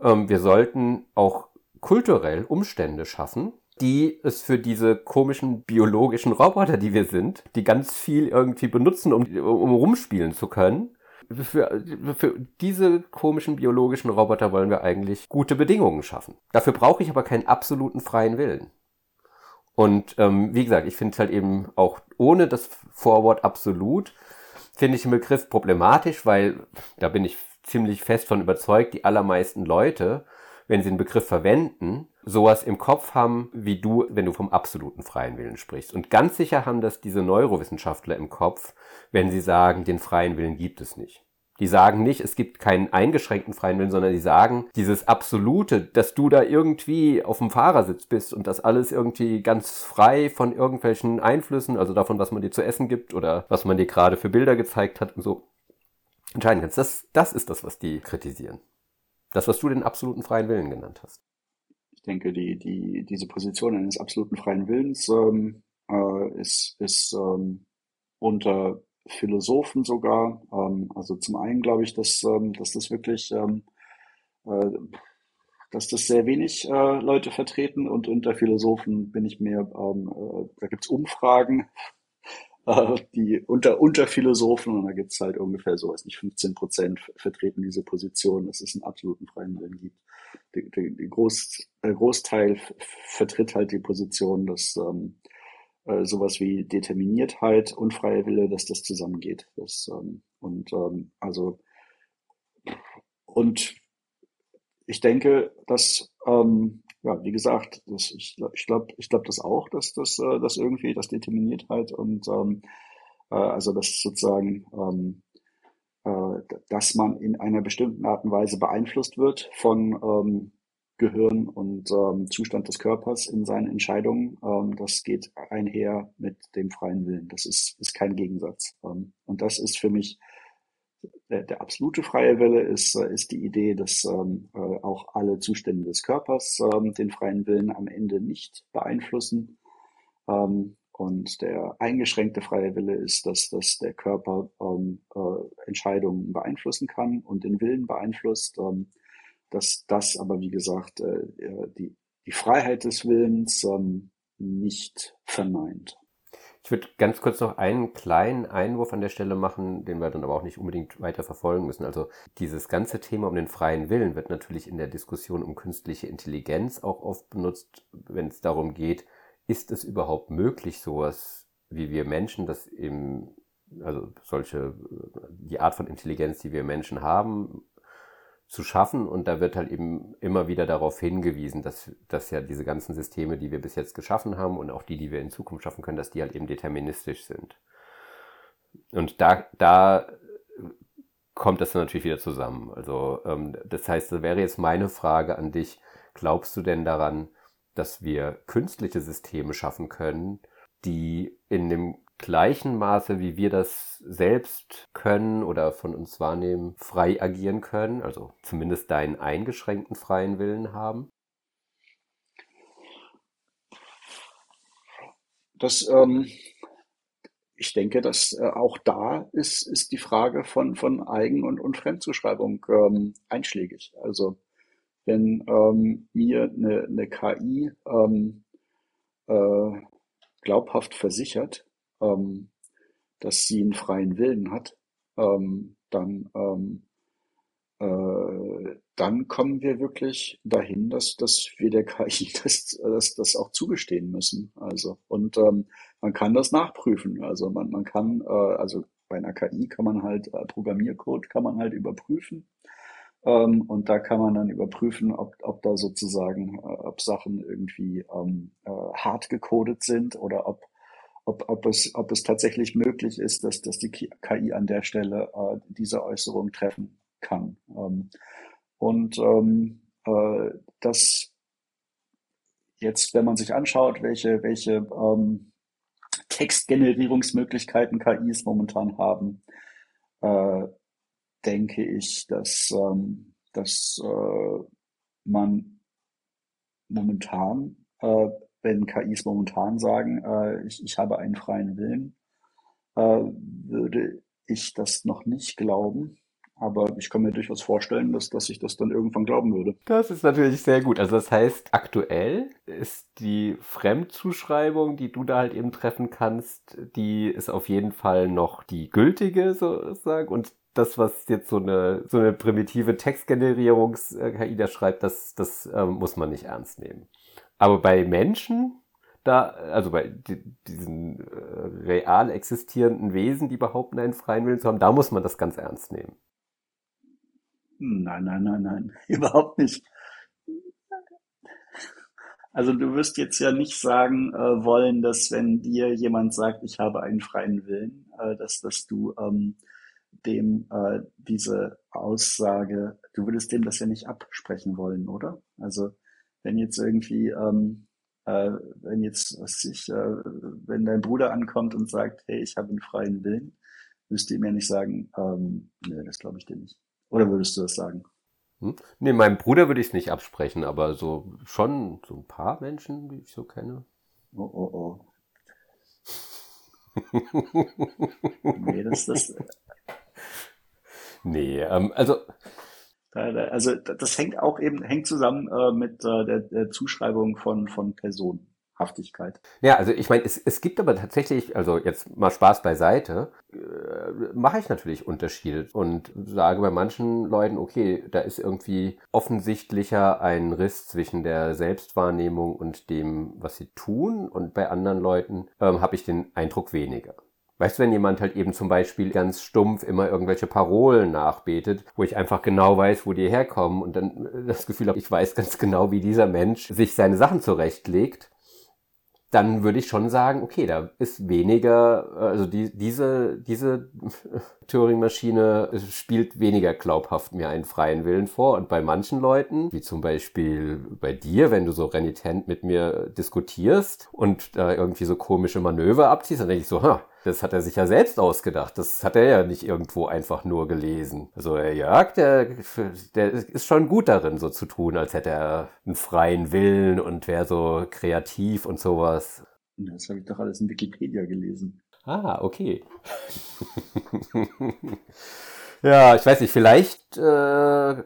ähm, wir sollten auch kulturell Umstände schaffen, die es für diese komischen biologischen Roboter, die wir sind, die ganz viel irgendwie benutzen, um, um rumspielen zu können. Für, für diese komischen biologischen Roboter wollen wir eigentlich gute Bedingungen schaffen. Dafür brauche ich aber keinen absoluten freien Willen. Und ähm, wie gesagt, ich finde es halt eben auch ohne das Vorwort absolut, finde ich den Begriff problematisch, weil da bin ich ziemlich fest von überzeugt, die allermeisten Leute, wenn sie den Begriff verwenden, sowas im Kopf haben wie du, wenn du vom absoluten freien Willen sprichst. Und ganz sicher haben das diese Neurowissenschaftler im Kopf, wenn sie sagen, den freien Willen gibt es nicht. Die sagen nicht, es gibt keinen eingeschränkten freien Willen, sondern die sagen, dieses Absolute, dass du da irgendwie auf dem Fahrersitz bist und das alles irgendwie ganz frei von irgendwelchen Einflüssen, also davon, was man dir zu essen gibt oder was man dir gerade für Bilder gezeigt hat und so, entscheiden kannst. Das, das ist das, was die kritisieren. Das, was du den absoluten freien Willen genannt hast. Ich denke, die, die, diese Position eines absoluten freien Willens ähm, äh, ist, ist ähm, unter Philosophen sogar, ähm, also zum einen glaube ich, dass, ähm, dass das wirklich ähm, äh, dass das sehr wenig äh, Leute vertreten und unter Philosophen bin ich mir, ähm, äh, da gibt's Umfragen, äh, die unter, unter Philosophen und da gibt's halt ungefähr so, weiß nicht, 15 Prozent vertreten diese Position, dass es einen absoluten freien Willen gibt. Die, die, die Groß, der Großteil vertritt halt die Position, dass ähm, äh, sowas wie Determiniertheit und freie Wille, dass das zusammengeht. Das, ähm, und ähm, also und ich denke, dass ähm, ja, wie gesagt, das, ich, ich glaube, ich glaube das auch, dass das, äh, das irgendwie, das Determiniertheit und ähm, äh, also das sozusagen, ähm, äh, dass man in einer bestimmten Art und Weise beeinflusst wird von ähm, Gehirn und ähm, Zustand des Körpers in seinen Entscheidungen. Ähm, das geht einher mit dem freien Willen. Das ist, ist kein Gegensatz. Ähm, und das ist für mich der, der absolute freie Wille ist, äh, ist die Idee, dass ähm, äh, auch alle Zustände des Körpers ähm, den freien Willen am Ende nicht beeinflussen. Und der eingeschränkte freie Wille ist, dass, dass der Körper ähm, äh, Entscheidungen beeinflussen kann und den Willen beeinflusst. Ähm, dass das aber, wie gesagt, äh, die, die Freiheit des Willens ähm, nicht verneint. Ich würde ganz kurz noch einen kleinen Einwurf an der Stelle machen, den wir dann aber auch nicht unbedingt weiter verfolgen müssen. Also dieses ganze Thema um den freien Willen wird natürlich in der Diskussion um künstliche Intelligenz auch oft benutzt, wenn es darum geht, ist es überhaupt möglich, sowas wie wir Menschen, das eben, also solche, die Art von Intelligenz, die wir Menschen haben, zu schaffen. Und da wird halt eben immer wieder darauf hingewiesen, dass, dass ja diese ganzen Systeme, die wir bis jetzt geschaffen haben und auch die, die wir in Zukunft schaffen können, dass die halt eben deterministisch sind. Und da, da kommt das dann natürlich wieder zusammen. Also ähm, das heißt, das wäre jetzt meine Frage an dich. Glaubst du denn daran, dass wir künstliche Systeme schaffen können, die in dem gleichen Maße, wie wir das selbst können oder von uns wahrnehmen, frei agieren können, also zumindest deinen eingeschränkten freien Willen haben? Das, ähm, ich denke, dass äh, auch da ist, ist die Frage von, von Eigen- und, und Fremdzuschreibung ähm, einschlägig. Also wenn ähm, mir eine, eine KI ähm, äh, glaubhaft versichert, ähm, dass sie einen freien Willen hat, ähm, dann, ähm, äh, dann kommen wir wirklich dahin, dass, dass wir der KI das, das, das auch zugestehen müssen. Also und ähm, man kann das nachprüfen. Also man, man kann, äh, also bei einer KI kann man halt äh, Programmiercode kann man halt überprüfen. Ähm, und da kann man dann überprüfen, ob, ob da sozusagen, äh, ob Sachen irgendwie ähm, äh, hart gecodet sind oder ob ob, ob, es, ob es tatsächlich möglich ist, dass, dass die KI an der Stelle äh, diese Äußerung treffen kann. Ähm, und ähm, äh, das jetzt, wenn man sich anschaut, welche, welche ähm, Textgenerierungsmöglichkeiten KIs momentan haben, äh, denke ich, dass, ähm, dass äh, man momentan äh, wenn KIs momentan sagen, äh, ich, ich habe einen freien Willen, äh, würde ich das noch nicht glauben. Aber ich kann mir durchaus vorstellen, dass, dass ich das dann irgendwann glauben würde. Das ist natürlich sehr gut. Also das heißt, aktuell ist die Fremdzuschreibung, die du da halt eben treffen kannst, die ist auf jeden Fall noch die gültige sozusagen. Und das, was jetzt so eine, so eine primitive Textgenerierungs-KI da schreibt, das, das ähm, muss man nicht ernst nehmen. Aber bei Menschen, da, also bei diesen äh, real existierenden Wesen, die behaupten, einen freien Willen zu haben, da muss man das ganz ernst nehmen. Nein, nein, nein, nein, überhaupt nicht. Also du wirst jetzt ja nicht sagen äh, wollen, dass wenn dir jemand sagt, ich habe einen freien Willen, äh, dass, dass du ähm, dem äh, diese Aussage, du würdest dem das ja nicht absprechen wollen, oder? Also wenn jetzt irgendwie, ähm, äh, wenn jetzt, was ich, äh, wenn dein Bruder ankommt und sagt, hey, ich habe einen freien Willen, würdest du ihm ja nicht sagen, ähm, nee, das glaube ich dir nicht. Oder würdest du das sagen? Hm? Nee, meinem Bruder würde ich es nicht absprechen, aber so schon so ein paar Menschen, die ich so kenne. Oh, oh, oh. nee, das, das. Nee, ähm, also Also das hängt auch eben hängt zusammen äh, mit äh, der, der Zuschreibung von von Personenhaftigkeit. Ja, also ich meine, es, es gibt aber tatsächlich, also jetzt mal Spaß beiseite, äh, mache ich natürlich Unterschiede und sage bei manchen Leuten, okay, da ist irgendwie offensichtlicher ein Riss zwischen der Selbstwahrnehmung und dem, was sie tun und bei anderen Leuten ähm, habe ich den Eindruck weniger. Weißt du, wenn jemand halt eben zum Beispiel ganz stumpf immer irgendwelche Parolen nachbetet, wo ich einfach genau weiß, wo die herkommen und dann das Gefühl habe, ich weiß ganz genau, wie dieser Mensch sich seine Sachen zurechtlegt, dann würde ich schon sagen, okay, da ist weniger, also die, diese, diese Turing-Maschine spielt weniger glaubhaft mir einen freien Willen vor. Und bei manchen Leuten, wie zum Beispiel bei dir, wenn du so renitent mit mir diskutierst und da irgendwie so komische Manöver abziehst, dann denke ich so, ha, das hat er sich ja selbst ausgedacht. Das hat er ja nicht irgendwo einfach nur gelesen. Also der Jörg, der, der ist schon gut darin, so zu tun, als hätte er einen freien Willen und wäre so kreativ und sowas. Das habe ich doch alles in Wikipedia gelesen. Ah, okay. ja, ich weiß nicht, vielleicht äh,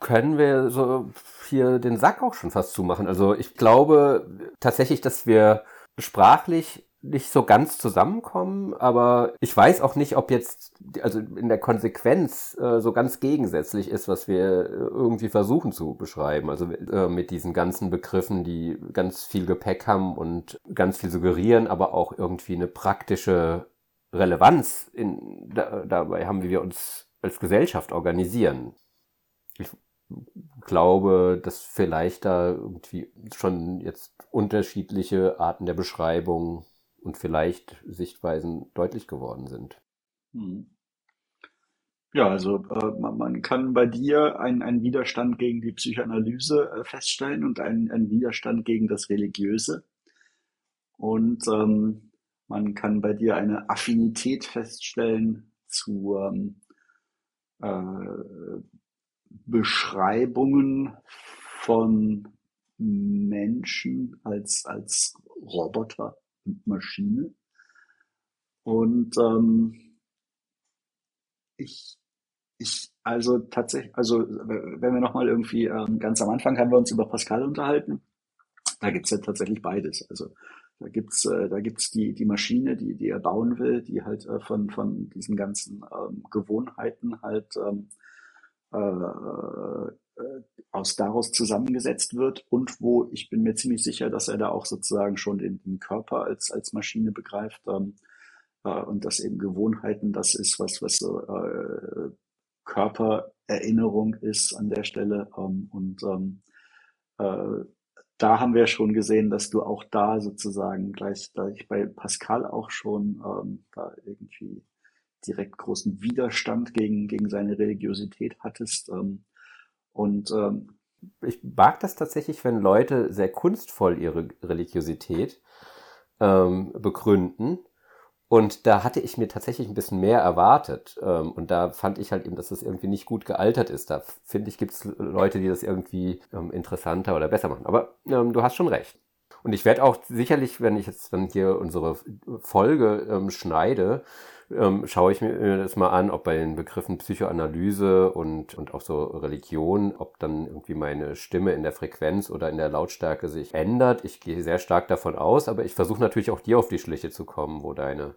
können wir so hier den Sack auch schon fast zumachen. Also ich glaube tatsächlich, dass wir sprachlich nicht so ganz zusammenkommen, aber ich weiß auch nicht, ob jetzt, also in der Konsequenz äh, so ganz gegensätzlich ist, was wir irgendwie versuchen zu beschreiben. Also äh, mit diesen ganzen Begriffen, die ganz viel Gepäck haben und ganz viel suggerieren, aber auch irgendwie eine praktische Relevanz in, da, dabei haben, wie wir uns als Gesellschaft organisieren. Ich glaube, dass vielleicht da irgendwie schon jetzt unterschiedliche Arten der Beschreibung und vielleicht Sichtweisen deutlich geworden sind. Hm. Ja, also äh, man, kann bei dir einen, einen Widerstand gegen die Psychoanalyse äh, feststellen und einen, einen, Widerstand gegen das Religiöse. Und ähm, man kann bei dir eine Affinität feststellen zu ähm, äh, Beschreibungen von Menschen als, als Roboter Maschine. Und ähm, ich, ich, also tatsächlich, also wenn wir nochmal irgendwie, ähm, ganz am Anfang haben wir uns über Pascal unterhalten, da gibt's ja tatsächlich beides. Also da gibt's, äh, gibt's die, die Maschine, die, die er bauen will, die halt äh, von, von diesen ganzen ähm, Gewohnheiten halt ähm, äh, äh, aus daraus zusammengesetzt wird und wo ich bin mir ziemlich sicher, dass er da auch sozusagen schon den, den Körper als, als Maschine begreift ähm, äh, und dass eben Gewohnheiten das ist, was, was äh, Körpererinnerung ist an der Stelle. Ähm, und ähm, äh, da haben wir schon gesehen, dass du auch da sozusagen gleich, gleich bei Pascal auch schon ähm, da irgendwie direkt großen Widerstand gegen, gegen seine Religiosität hattest. Ähm, und ähm, ich mag das tatsächlich, wenn Leute sehr kunstvoll ihre Religiosität ähm, begründen. Und da hatte ich mir tatsächlich ein bisschen mehr erwartet. Ähm, und da fand ich halt eben, dass das irgendwie nicht gut gealtert ist. Da finde ich, gibt es Leute, die das irgendwie ähm, interessanter oder besser machen. Aber ähm, du hast schon recht. Und ich werde auch sicherlich, wenn ich jetzt dann hier unsere Folge ähm, schneide, ähm, schaue ich mir das mal an, ob bei den Begriffen Psychoanalyse und, und auch so Religion, ob dann irgendwie meine Stimme in der Frequenz oder in der Lautstärke sich ändert. Ich gehe sehr stark davon aus, aber ich versuche natürlich auch dir auf die Schliche zu kommen, wo deine,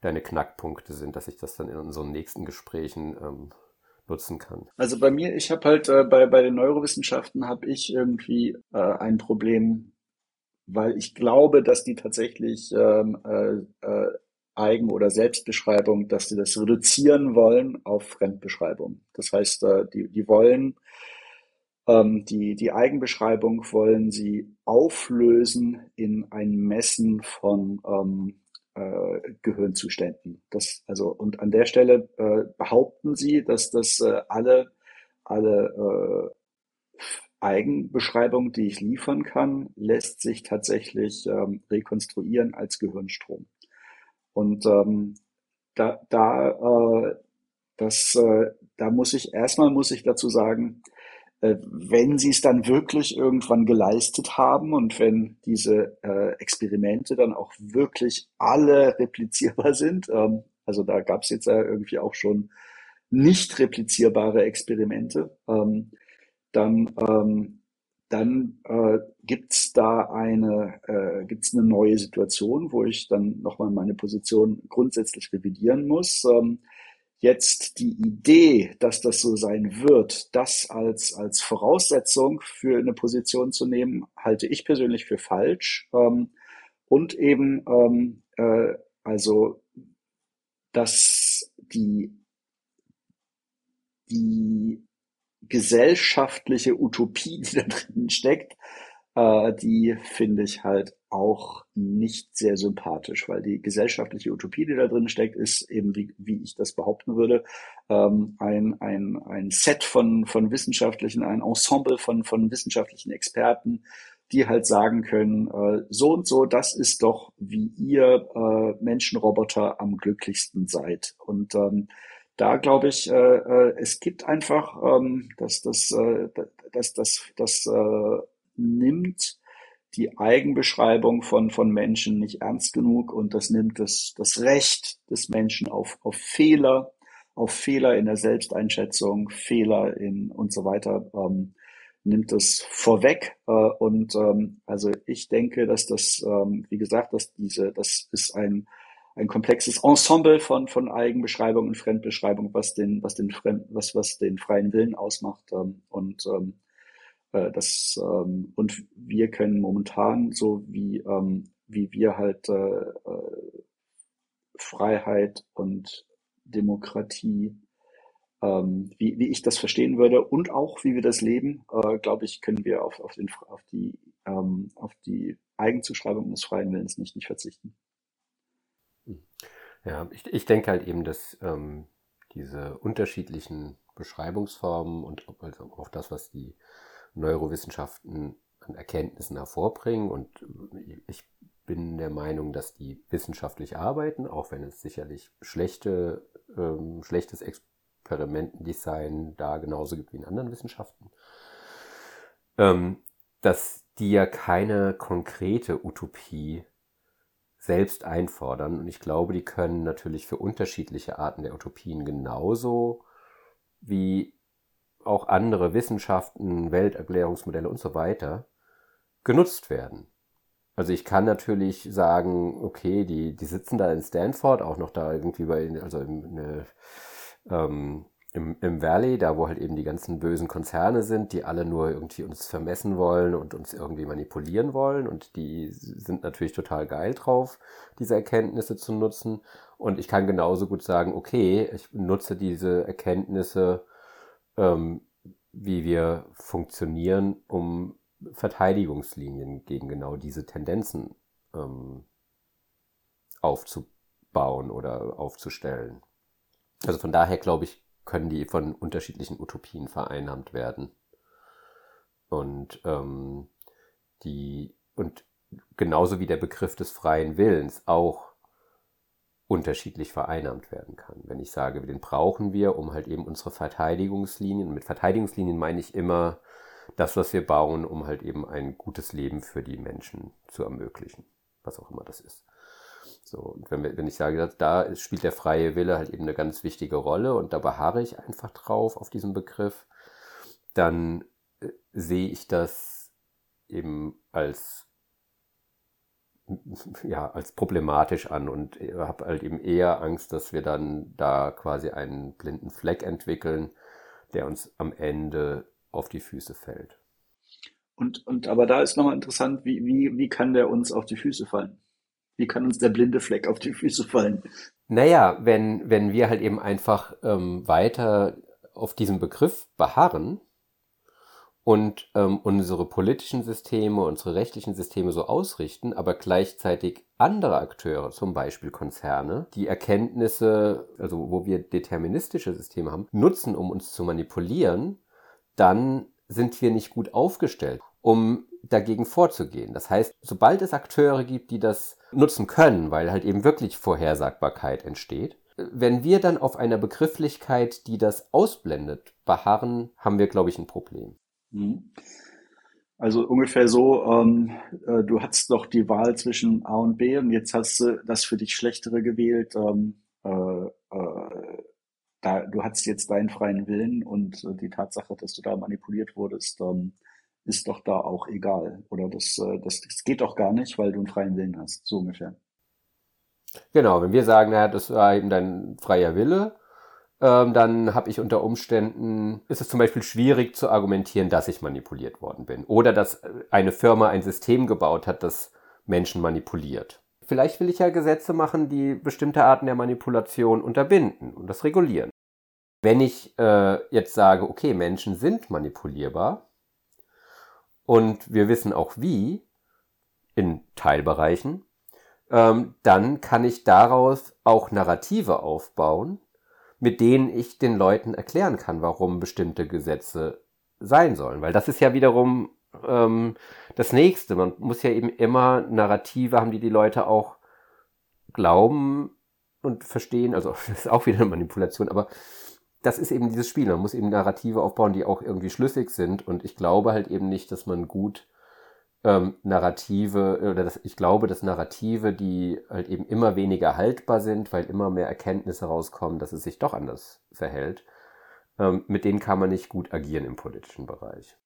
deine Knackpunkte sind, dass ich das dann in unseren nächsten Gesprächen ähm, nutzen kann. Also bei mir, ich habe halt äh, bei, bei den Neurowissenschaften habe ich irgendwie äh, ein Problem, weil ich glaube, dass die tatsächlich ähm, äh, äh, Eigen- oder Selbstbeschreibung, dass sie das reduzieren wollen auf Fremdbeschreibung. Das heißt, äh, die, die wollen ähm, die, die Eigenbeschreibung wollen sie auflösen in ein Messen von ähm, äh, Gehirnzuständen. Das, also, und an der Stelle äh, behaupten sie, dass das äh, alle, alle äh, Eigenbeschreibung, die ich liefern kann, lässt sich tatsächlich ähm, rekonstruieren als Gehirnstrom. Und ähm, da, da, äh, das, äh, da muss ich erstmal muss ich dazu sagen, äh, wenn sie es dann wirklich irgendwann geleistet haben und wenn diese äh, Experimente dann auch wirklich alle replizierbar sind, ähm, also da gab es jetzt ja irgendwie auch schon nicht replizierbare Experimente, ähm, dann, ähm, dann äh, gibt's da eine, äh, gibt's eine neue Situation, wo ich dann nochmal meine Position grundsätzlich revidieren muss. Ähm, jetzt die Idee, dass das so sein wird, das als, als Voraussetzung für eine Position zu nehmen, halte ich persönlich für falsch. Ähm, und eben, ähm, äh, also, dass die, die gesellschaftliche Utopie, die da drin steckt, äh, die finde ich halt auch nicht sehr sympathisch, weil die gesellschaftliche Utopie, die da drin steckt, ist eben, wie, wie ich das behaupten würde, ähm, ein, ein, ein Set von, von wissenschaftlichen, ein Ensemble von, von wissenschaftlichen Experten, die halt sagen können, äh, so und so, das ist doch, wie ihr äh, Menschenroboter am glücklichsten seid. Und ähm, da glaube ich, äh, äh, es gibt einfach, ähm, dass das, äh, dass das, das äh, nimmt die Eigenbeschreibung von, von Menschen nicht ernst genug und das nimmt das, das Recht des Menschen auf, auf Fehler, auf Fehler in der Selbsteinschätzung, Fehler in und so weiter, ähm, nimmt das vorweg. Äh, und ähm, also ich denke, dass das, ähm, wie gesagt, dass diese, das ist ein, ein komplexes Ensemble von, von Eigenbeschreibung und Fremdbeschreibung, was den, was den Fremd, was, was den freien Willen ausmacht. Ähm, und ähm, äh, das, ähm, und wir können momentan, so wie, ähm, wie wir halt äh, äh, Freiheit und Demokratie, ähm, wie, wie ich das verstehen würde und auch wie wir das leben, äh, glaube ich, können wir auf, auf, den, auf, die, ähm, auf die Eigenzuschreibung des freien Willens nicht, nicht verzichten. Ja, ich, ich denke halt eben, dass ähm, diese unterschiedlichen Beschreibungsformen und also auch das, was die Neurowissenschaften an Erkenntnissen hervorbringen. Und ich bin der Meinung, dass die wissenschaftlich arbeiten, auch wenn es sicherlich schlechte, ähm, schlechtes Experimentendesign da genauso gibt wie in anderen Wissenschaften, ähm, dass die ja keine konkrete Utopie selbst einfordern. Und ich glaube, die können natürlich für unterschiedliche Arten der Utopien genauso wie auch andere Wissenschaften, Welterklärungsmodelle und so weiter genutzt werden. Also ich kann natürlich sagen, okay, die, die sitzen da in Stanford, auch noch da irgendwie bei, also im, ne, ähm, im, im Valley, da wo halt eben die ganzen bösen Konzerne sind, die alle nur irgendwie uns vermessen wollen und uns irgendwie manipulieren wollen. Und die sind natürlich total geil drauf, diese Erkenntnisse zu nutzen. Und ich kann genauso gut sagen, okay, ich nutze diese Erkenntnisse ähm, wie wir funktionieren, um Verteidigungslinien gegen genau diese Tendenzen ähm, aufzubauen oder aufzustellen. Also von daher glaube ich, können die von unterschiedlichen Utopien vereinnahmt werden. Und ähm, die und genauso wie der Begriff des freien Willens auch unterschiedlich vereinnahmt werden kann. Wenn ich sage, den brauchen wir, um halt eben unsere Verteidigungslinien, mit Verteidigungslinien meine ich immer das, was wir bauen, um halt eben ein gutes Leben für die Menschen zu ermöglichen, was auch immer das ist. So, und wenn, wir, wenn ich sage, da spielt der freie Wille halt eben eine ganz wichtige Rolle und da beharre ich einfach drauf auf diesen Begriff, dann äh, sehe ich das eben als ja, als problematisch an und habe halt eben eher Angst, dass wir dann da quasi einen blinden Fleck entwickeln, der uns am Ende auf die Füße fällt. Und, und aber da ist nochmal interessant, wie, wie, wie kann der uns auf die Füße fallen? Wie kann uns der blinde Fleck auf die Füße fallen? Naja, wenn, wenn wir halt eben einfach ähm, weiter auf diesem Begriff beharren, und ähm, unsere politischen Systeme, unsere rechtlichen Systeme so ausrichten, aber gleichzeitig andere Akteure, zum Beispiel Konzerne, die Erkenntnisse, also wo wir deterministische Systeme haben, nutzen, um uns zu manipulieren, dann sind wir nicht gut aufgestellt, um dagegen vorzugehen. Das heißt, sobald es Akteure gibt, die das nutzen können, weil halt eben wirklich Vorhersagbarkeit entsteht, wenn wir dann auf einer Begrifflichkeit, die das ausblendet, beharren, haben wir, glaube ich, ein Problem. Mhm. Also ungefähr so, ähm, äh, du hattest doch die Wahl zwischen A und B und jetzt hast du das für dich Schlechtere gewählt. Ähm, äh, äh, da, du hattest jetzt deinen freien Willen und äh, die Tatsache, dass du da manipuliert wurdest, ähm, ist doch da auch egal. Oder das, äh, das, das geht doch gar nicht, weil du einen freien Willen hast, so ungefähr. Genau, wenn wir sagen, naja, das war eben dein freier Wille, ähm, dann habe ich unter Umständen, ist es zum Beispiel schwierig zu argumentieren, dass ich manipuliert worden bin. Oder dass eine Firma ein System gebaut hat, das Menschen manipuliert. Vielleicht will ich ja Gesetze machen, die bestimmte Arten der Manipulation unterbinden und das regulieren. Wenn ich äh, jetzt sage, okay, Menschen sind manipulierbar und wir wissen auch wie, in Teilbereichen, ähm, dann kann ich daraus auch Narrative aufbauen, mit denen ich den Leuten erklären kann, warum bestimmte Gesetze sein sollen. Weil das ist ja wiederum ähm, das Nächste. Man muss ja eben immer Narrative haben, die die Leute auch glauben und verstehen. Also das ist auch wieder eine Manipulation, aber das ist eben dieses Spiel. Man muss eben Narrative aufbauen, die auch irgendwie schlüssig sind. Und ich glaube halt eben nicht, dass man gut ähm, Narrative, oder das, ich glaube, dass Narrative, die halt eben immer weniger haltbar sind, weil immer mehr Erkenntnisse rauskommen, dass es sich doch anders verhält, ähm, mit denen kann man nicht gut agieren im politischen Bereich.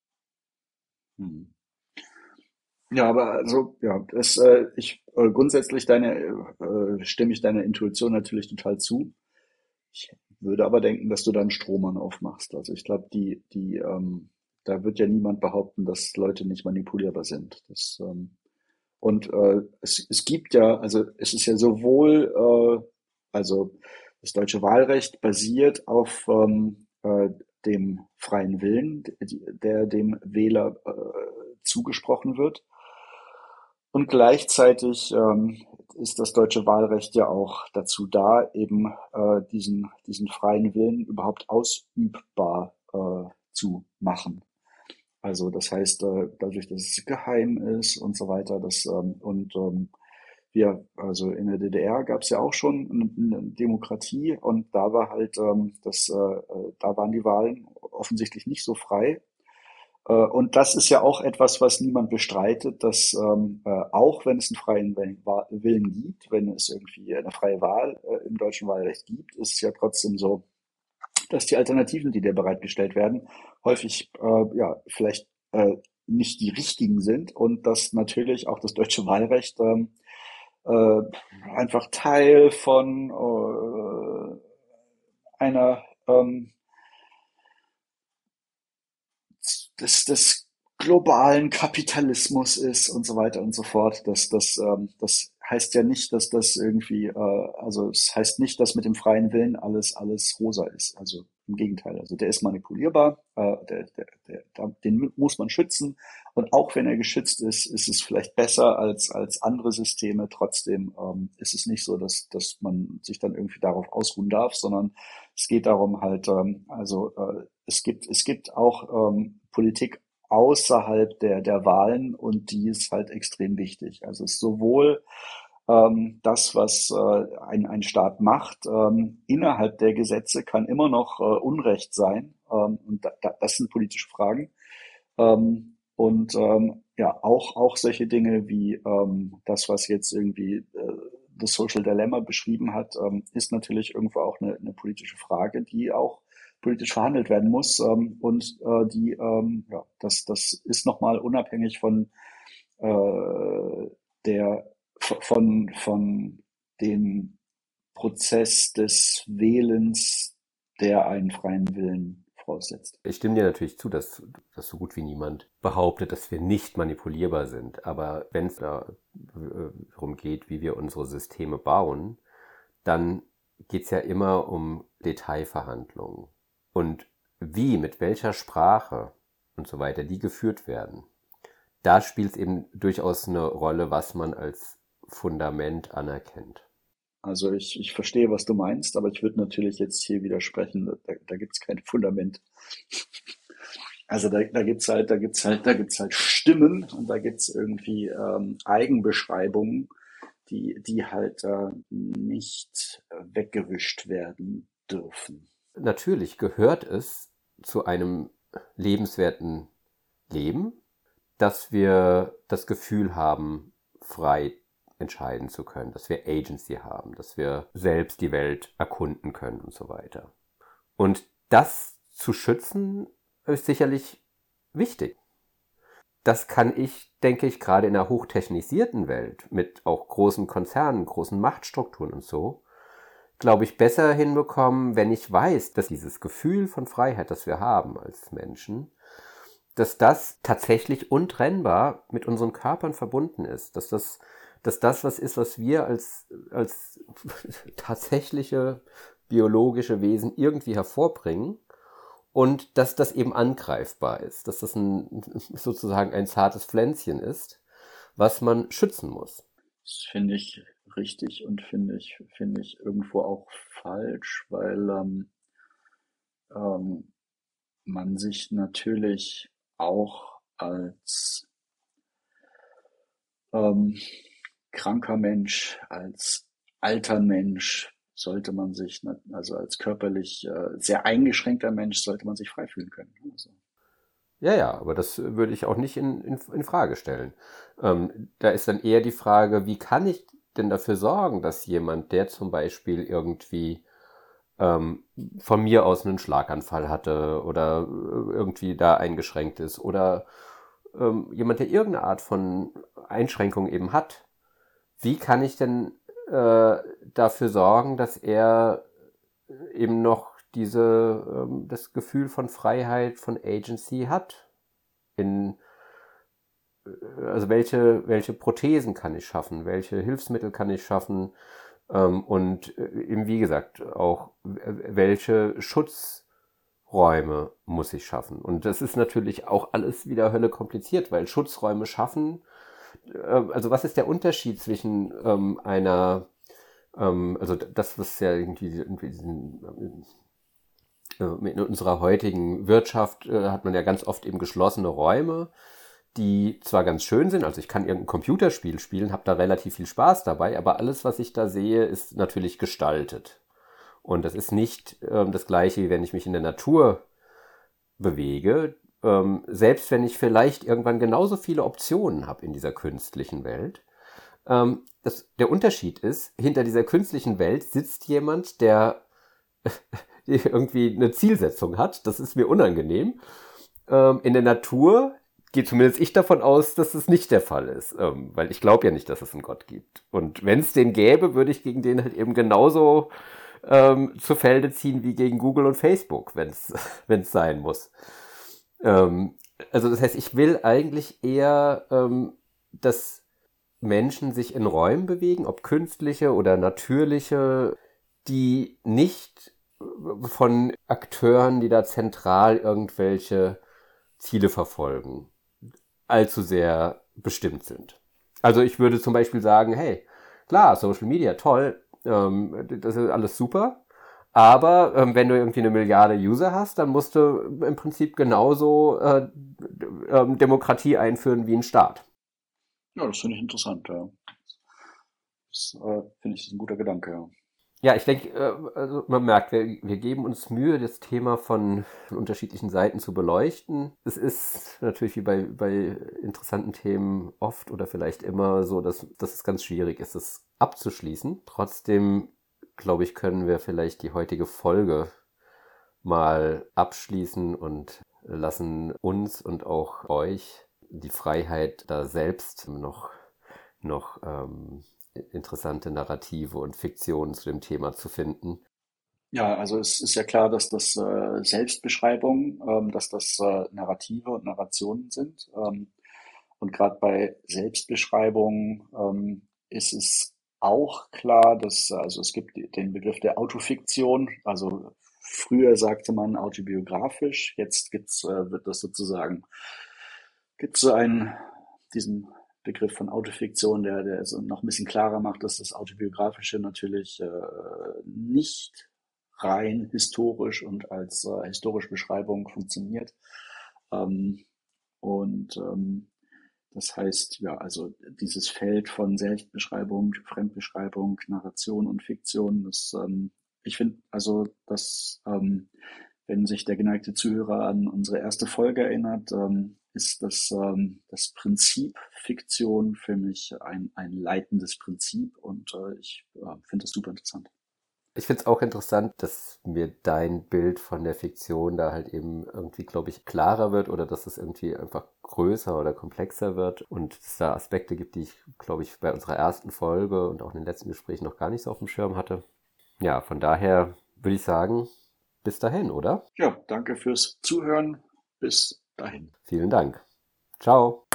Hm. Ja, aber also, ja, das, äh, ich äh, grundsätzlich deine, äh, stimme ich deiner Intuition natürlich total zu. Ich würde aber denken, dass du da einen Strohmann aufmachst. Also ich glaube, die, die, ähm, da wird ja niemand behaupten, dass Leute nicht manipulierbar sind. Das, ähm, und äh, es, es gibt ja, also es ist ja sowohl, äh, also das deutsche Wahlrecht basiert auf ähm, äh, dem freien Willen, der dem Wähler äh, zugesprochen wird. Und gleichzeitig ähm, ist das deutsche Wahlrecht ja auch dazu da, eben äh, diesen, diesen freien Willen überhaupt ausübbar äh, zu machen. Also das heißt, äh, dadurch, dass es geheim ist und so weiter, das ähm, und ähm, wir, also in der DDR gab es ja auch schon eine, eine Demokratie und da war halt ähm, das, äh, äh, da waren die Wahlen offensichtlich nicht so frei. Äh, und das ist ja auch etwas, was niemand bestreitet, dass ähm, äh, auch wenn es einen freien Willen gibt, wenn es irgendwie eine freie Wahl äh, im deutschen Wahlrecht gibt, ist es ja trotzdem so, dass die Alternativen, die dir bereitgestellt werden, häufig äh, ja vielleicht äh, nicht die richtigen sind und dass natürlich auch das deutsche Wahlrecht ähm, äh, einfach Teil von einer ähm, des, des globalen Kapitalismus ist und so weiter und so fort. Das, das, ähm, das heißt ja nicht, dass das irgendwie, äh, also es heißt nicht, dass mit dem freien Willen alles, alles rosa ist. Also im Gegenteil, also der ist manipulierbar, äh, der, der, der, den muss man schützen. Und auch wenn er geschützt ist, ist es vielleicht besser als, als andere Systeme. Trotzdem ähm, ist es nicht so, dass, dass man sich dann irgendwie darauf ausruhen darf, sondern es geht darum halt, ähm, also äh, es gibt, es gibt auch ähm, Politik außerhalb der, der Wahlen und die ist halt extrem wichtig. Also es ist sowohl ähm, das, was äh, ein, ein Staat macht, ähm, innerhalb der Gesetze kann immer noch äh, Unrecht sein. Ähm, und da, da, das sind politische Fragen. Ähm, und ähm, ja, auch, auch solche Dinge wie ähm, das, was jetzt irgendwie äh, das Social Dilemma beschrieben hat, ähm, ist natürlich irgendwo auch eine, eine politische Frage, die auch politisch verhandelt werden muss. Ähm, und äh, die, ähm, ja, das, das ist nochmal unabhängig von äh, der von, von dem Prozess des Wählens, der einen freien Willen voraussetzt. Ich stimme dir natürlich zu, dass, dass so gut wie niemand behauptet, dass wir nicht manipulierbar sind. Aber wenn es darum geht, wie wir unsere Systeme bauen, dann geht es ja immer um Detailverhandlungen. Und wie, mit welcher Sprache und so weiter, die geführt werden. Da spielt es eben durchaus eine Rolle, was man als Fundament anerkennt. Also ich, ich verstehe, was du meinst, aber ich würde natürlich jetzt hier widersprechen, da, da gibt es kein Fundament. Also da, da gibt's halt, da gibt's halt, da gibt's halt Stimmen und da gibt's irgendwie ähm, Eigenbeschreibungen, die, die halt äh, nicht weggewischt werden dürfen. Natürlich gehört es zu einem lebenswerten Leben, dass wir das Gefühl haben, frei entscheiden zu können, dass wir Agency haben, dass wir selbst die Welt erkunden können und so weiter. Und das zu schützen ist sicherlich wichtig. Das kann ich, denke ich, gerade in einer hochtechnisierten Welt mit auch großen Konzernen, großen Machtstrukturen und so, glaube ich, besser hinbekommen, wenn ich weiß, dass dieses Gefühl von Freiheit, das wir haben als Menschen, dass das tatsächlich untrennbar mit unseren Körpern verbunden ist, dass das, dass das was ist, was wir als, als tatsächliche biologische Wesen irgendwie hervorbringen und dass das eben angreifbar ist, dass das ein, sozusagen ein zartes Pflänzchen ist, was man schützen muss. Das finde ich richtig und finde ich, finde ich irgendwo auch falsch, weil ähm, ähm, man sich natürlich auch als ähm, kranker Mensch, als alter Mensch sollte man sich, also als körperlich äh, sehr eingeschränkter Mensch, sollte man sich frei fühlen können. Also. Ja, ja, aber das würde ich auch nicht in, in, in Frage stellen. Ähm, da ist dann eher die Frage, wie kann ich denn dafür sorgen, dass jemand, der zum Beispiel irgendwie ähm, von mir aus einen Schlaganfall hatte oder äh, irgendwie da eingeschränkt ist oder ähm, jemand, der irgendeine Art von Einschränkung eben hat, wie kann ich denn äh, dafür sorgen, dass er eben noch diese, ähm, das Gefühl von Freiheit, von Agency hat? In, also welche, welche Prothesen kann ich schaffen? Welche Hilfsmittel kann ich schaffen? Ähm, und äh, eben wie gesagt, auch welche Schutzräume muss ich schaffen? Und das ist natürlich auch alles wieder Hölle kompliziert, weil Schutzräume schaffen ähm, also was ist der Unterschied zwischen ähm, einer, ähm, also das, was ja irgendwie, irgendwie diesen, äh, in unserer heutigen Wirtschaft äh, hat man ja ganz oft eben geschlossene Räume, die zwar ganz schön sind, also ich kann irgendein Computerspiel spielen, habe da relativ viel Spaß dabei, aber alles, was ich da sehe, ist natürlich gestaltet. Und das ist nicht ähm, das gleiche, wie wenn ich mich in der Natur bewege ähm, selbst wenn ich vielleicht irgendwann genauso viele Optionen habe in dieser künstlichen Welt, ähm, das, der Unterschied ist, hinter dieser künstlichen Welt sitzt jemand, der irgendwie eine Zielsetzung hat. Das ist mir unangenehm. Ähm, in der Natur geht zumindest ich davon aus, dass es nicht der Fall ist, ähm, weil ich glaube ja nicht, dass es einen Gott gibt. Und wenn es den gäbe, würde ich gegen den halt eben genauso ähm, zu Felde ziehen wie gegen Google und Facebook, wenn es sein muss. Ähm, also das heißt, ich will eigentlich eher, ähm, dass Menschen sich in Räumen bewegen, ob künstliche oder natürliche, die nicht von Akteuren, die da zentral irgendwelche Ziele verfolgen, allzu sehr bestimmt sind. Also ich würde zum Beispiel sagen, hey, klar, Social Media, toll, ähm, das ist alles super, aber ähm, wenn du irgendwie eine Milliarde User hast, dann musst du im Prinzip genauso äh, äh, Demokratie einführen wie ein Staat. Ja, das finde ich interessant, ja. Das äh, finde ich ein guter Gedanke, ja. Ja, ich denke, äh, also man merkt, wir, wir geben uns Mühe, das Thema von, unterschiedlichen Seiten zu beleuchten. Es ist natürlich wie bei, bei interessanten Themen oft oder vielleicht immer so, dass, dass es ganz schwierig ist, es abzuschließen. Trotzdem glaube ich, können wir vielleicht die heutige Folge mal abschließen und lassen uns und auch euch die Freiheit, da selbst noch, noch ähm, interessante Narrative und Fiktionen zu dem Thema zu finden. Ja, also es ist ja klar, dass das äh, Selbstbeschreibungen, ähm, dass das äh, Narrative und Narrationen sind. Ähm, und gerade bei Selbstbeschreibungen ähm, ist es auch klar, dass also es gibt den Begriff der Autofiktion, also früher sagte man autobiografisch, jetzt gibt's, äh, wird das sozusagen, gibt so einen, diesen Begriff von Autofiktion, der, der so noch ein bisschen klarer macht, dass das Autobiografische natürlich äh, nicht rein historisch und als äh, historische Beschreibung funktioniert. Ähm, und ähm, das heißt, ja, also dieses Feld von Selbstbeschreibung, Fremdbeschreibung, Narration und Fiktion, das, ähm, ich finde, also, dass, ähm, wenn sich der geneigte Zuhörer an unsere erste Folge erinnert, ähm, ist das, ähm, das Prinzip Fiktion für mich ein, ein leitendes Prinzip und äh, ich äh, finde das super interessant. Ich finde es auch interessant, dass mir dein Bild von der Fiktion da halt eben irgendwie, glaube ich, klarer wird oder dass es irgendwie einfach größer oder komplexer wird und es da Aspekte gibt, die ich, glaube ich, bei unserer ersten Folge und auch in den letzten Gesprächen noch gar nicht so auf dem Schirm hatte. Ja, von daher würde ich sagen, bis dahin, oder? Ja, danke fürs Zuhören. Bis dahin. Vielen Dank. Ciao.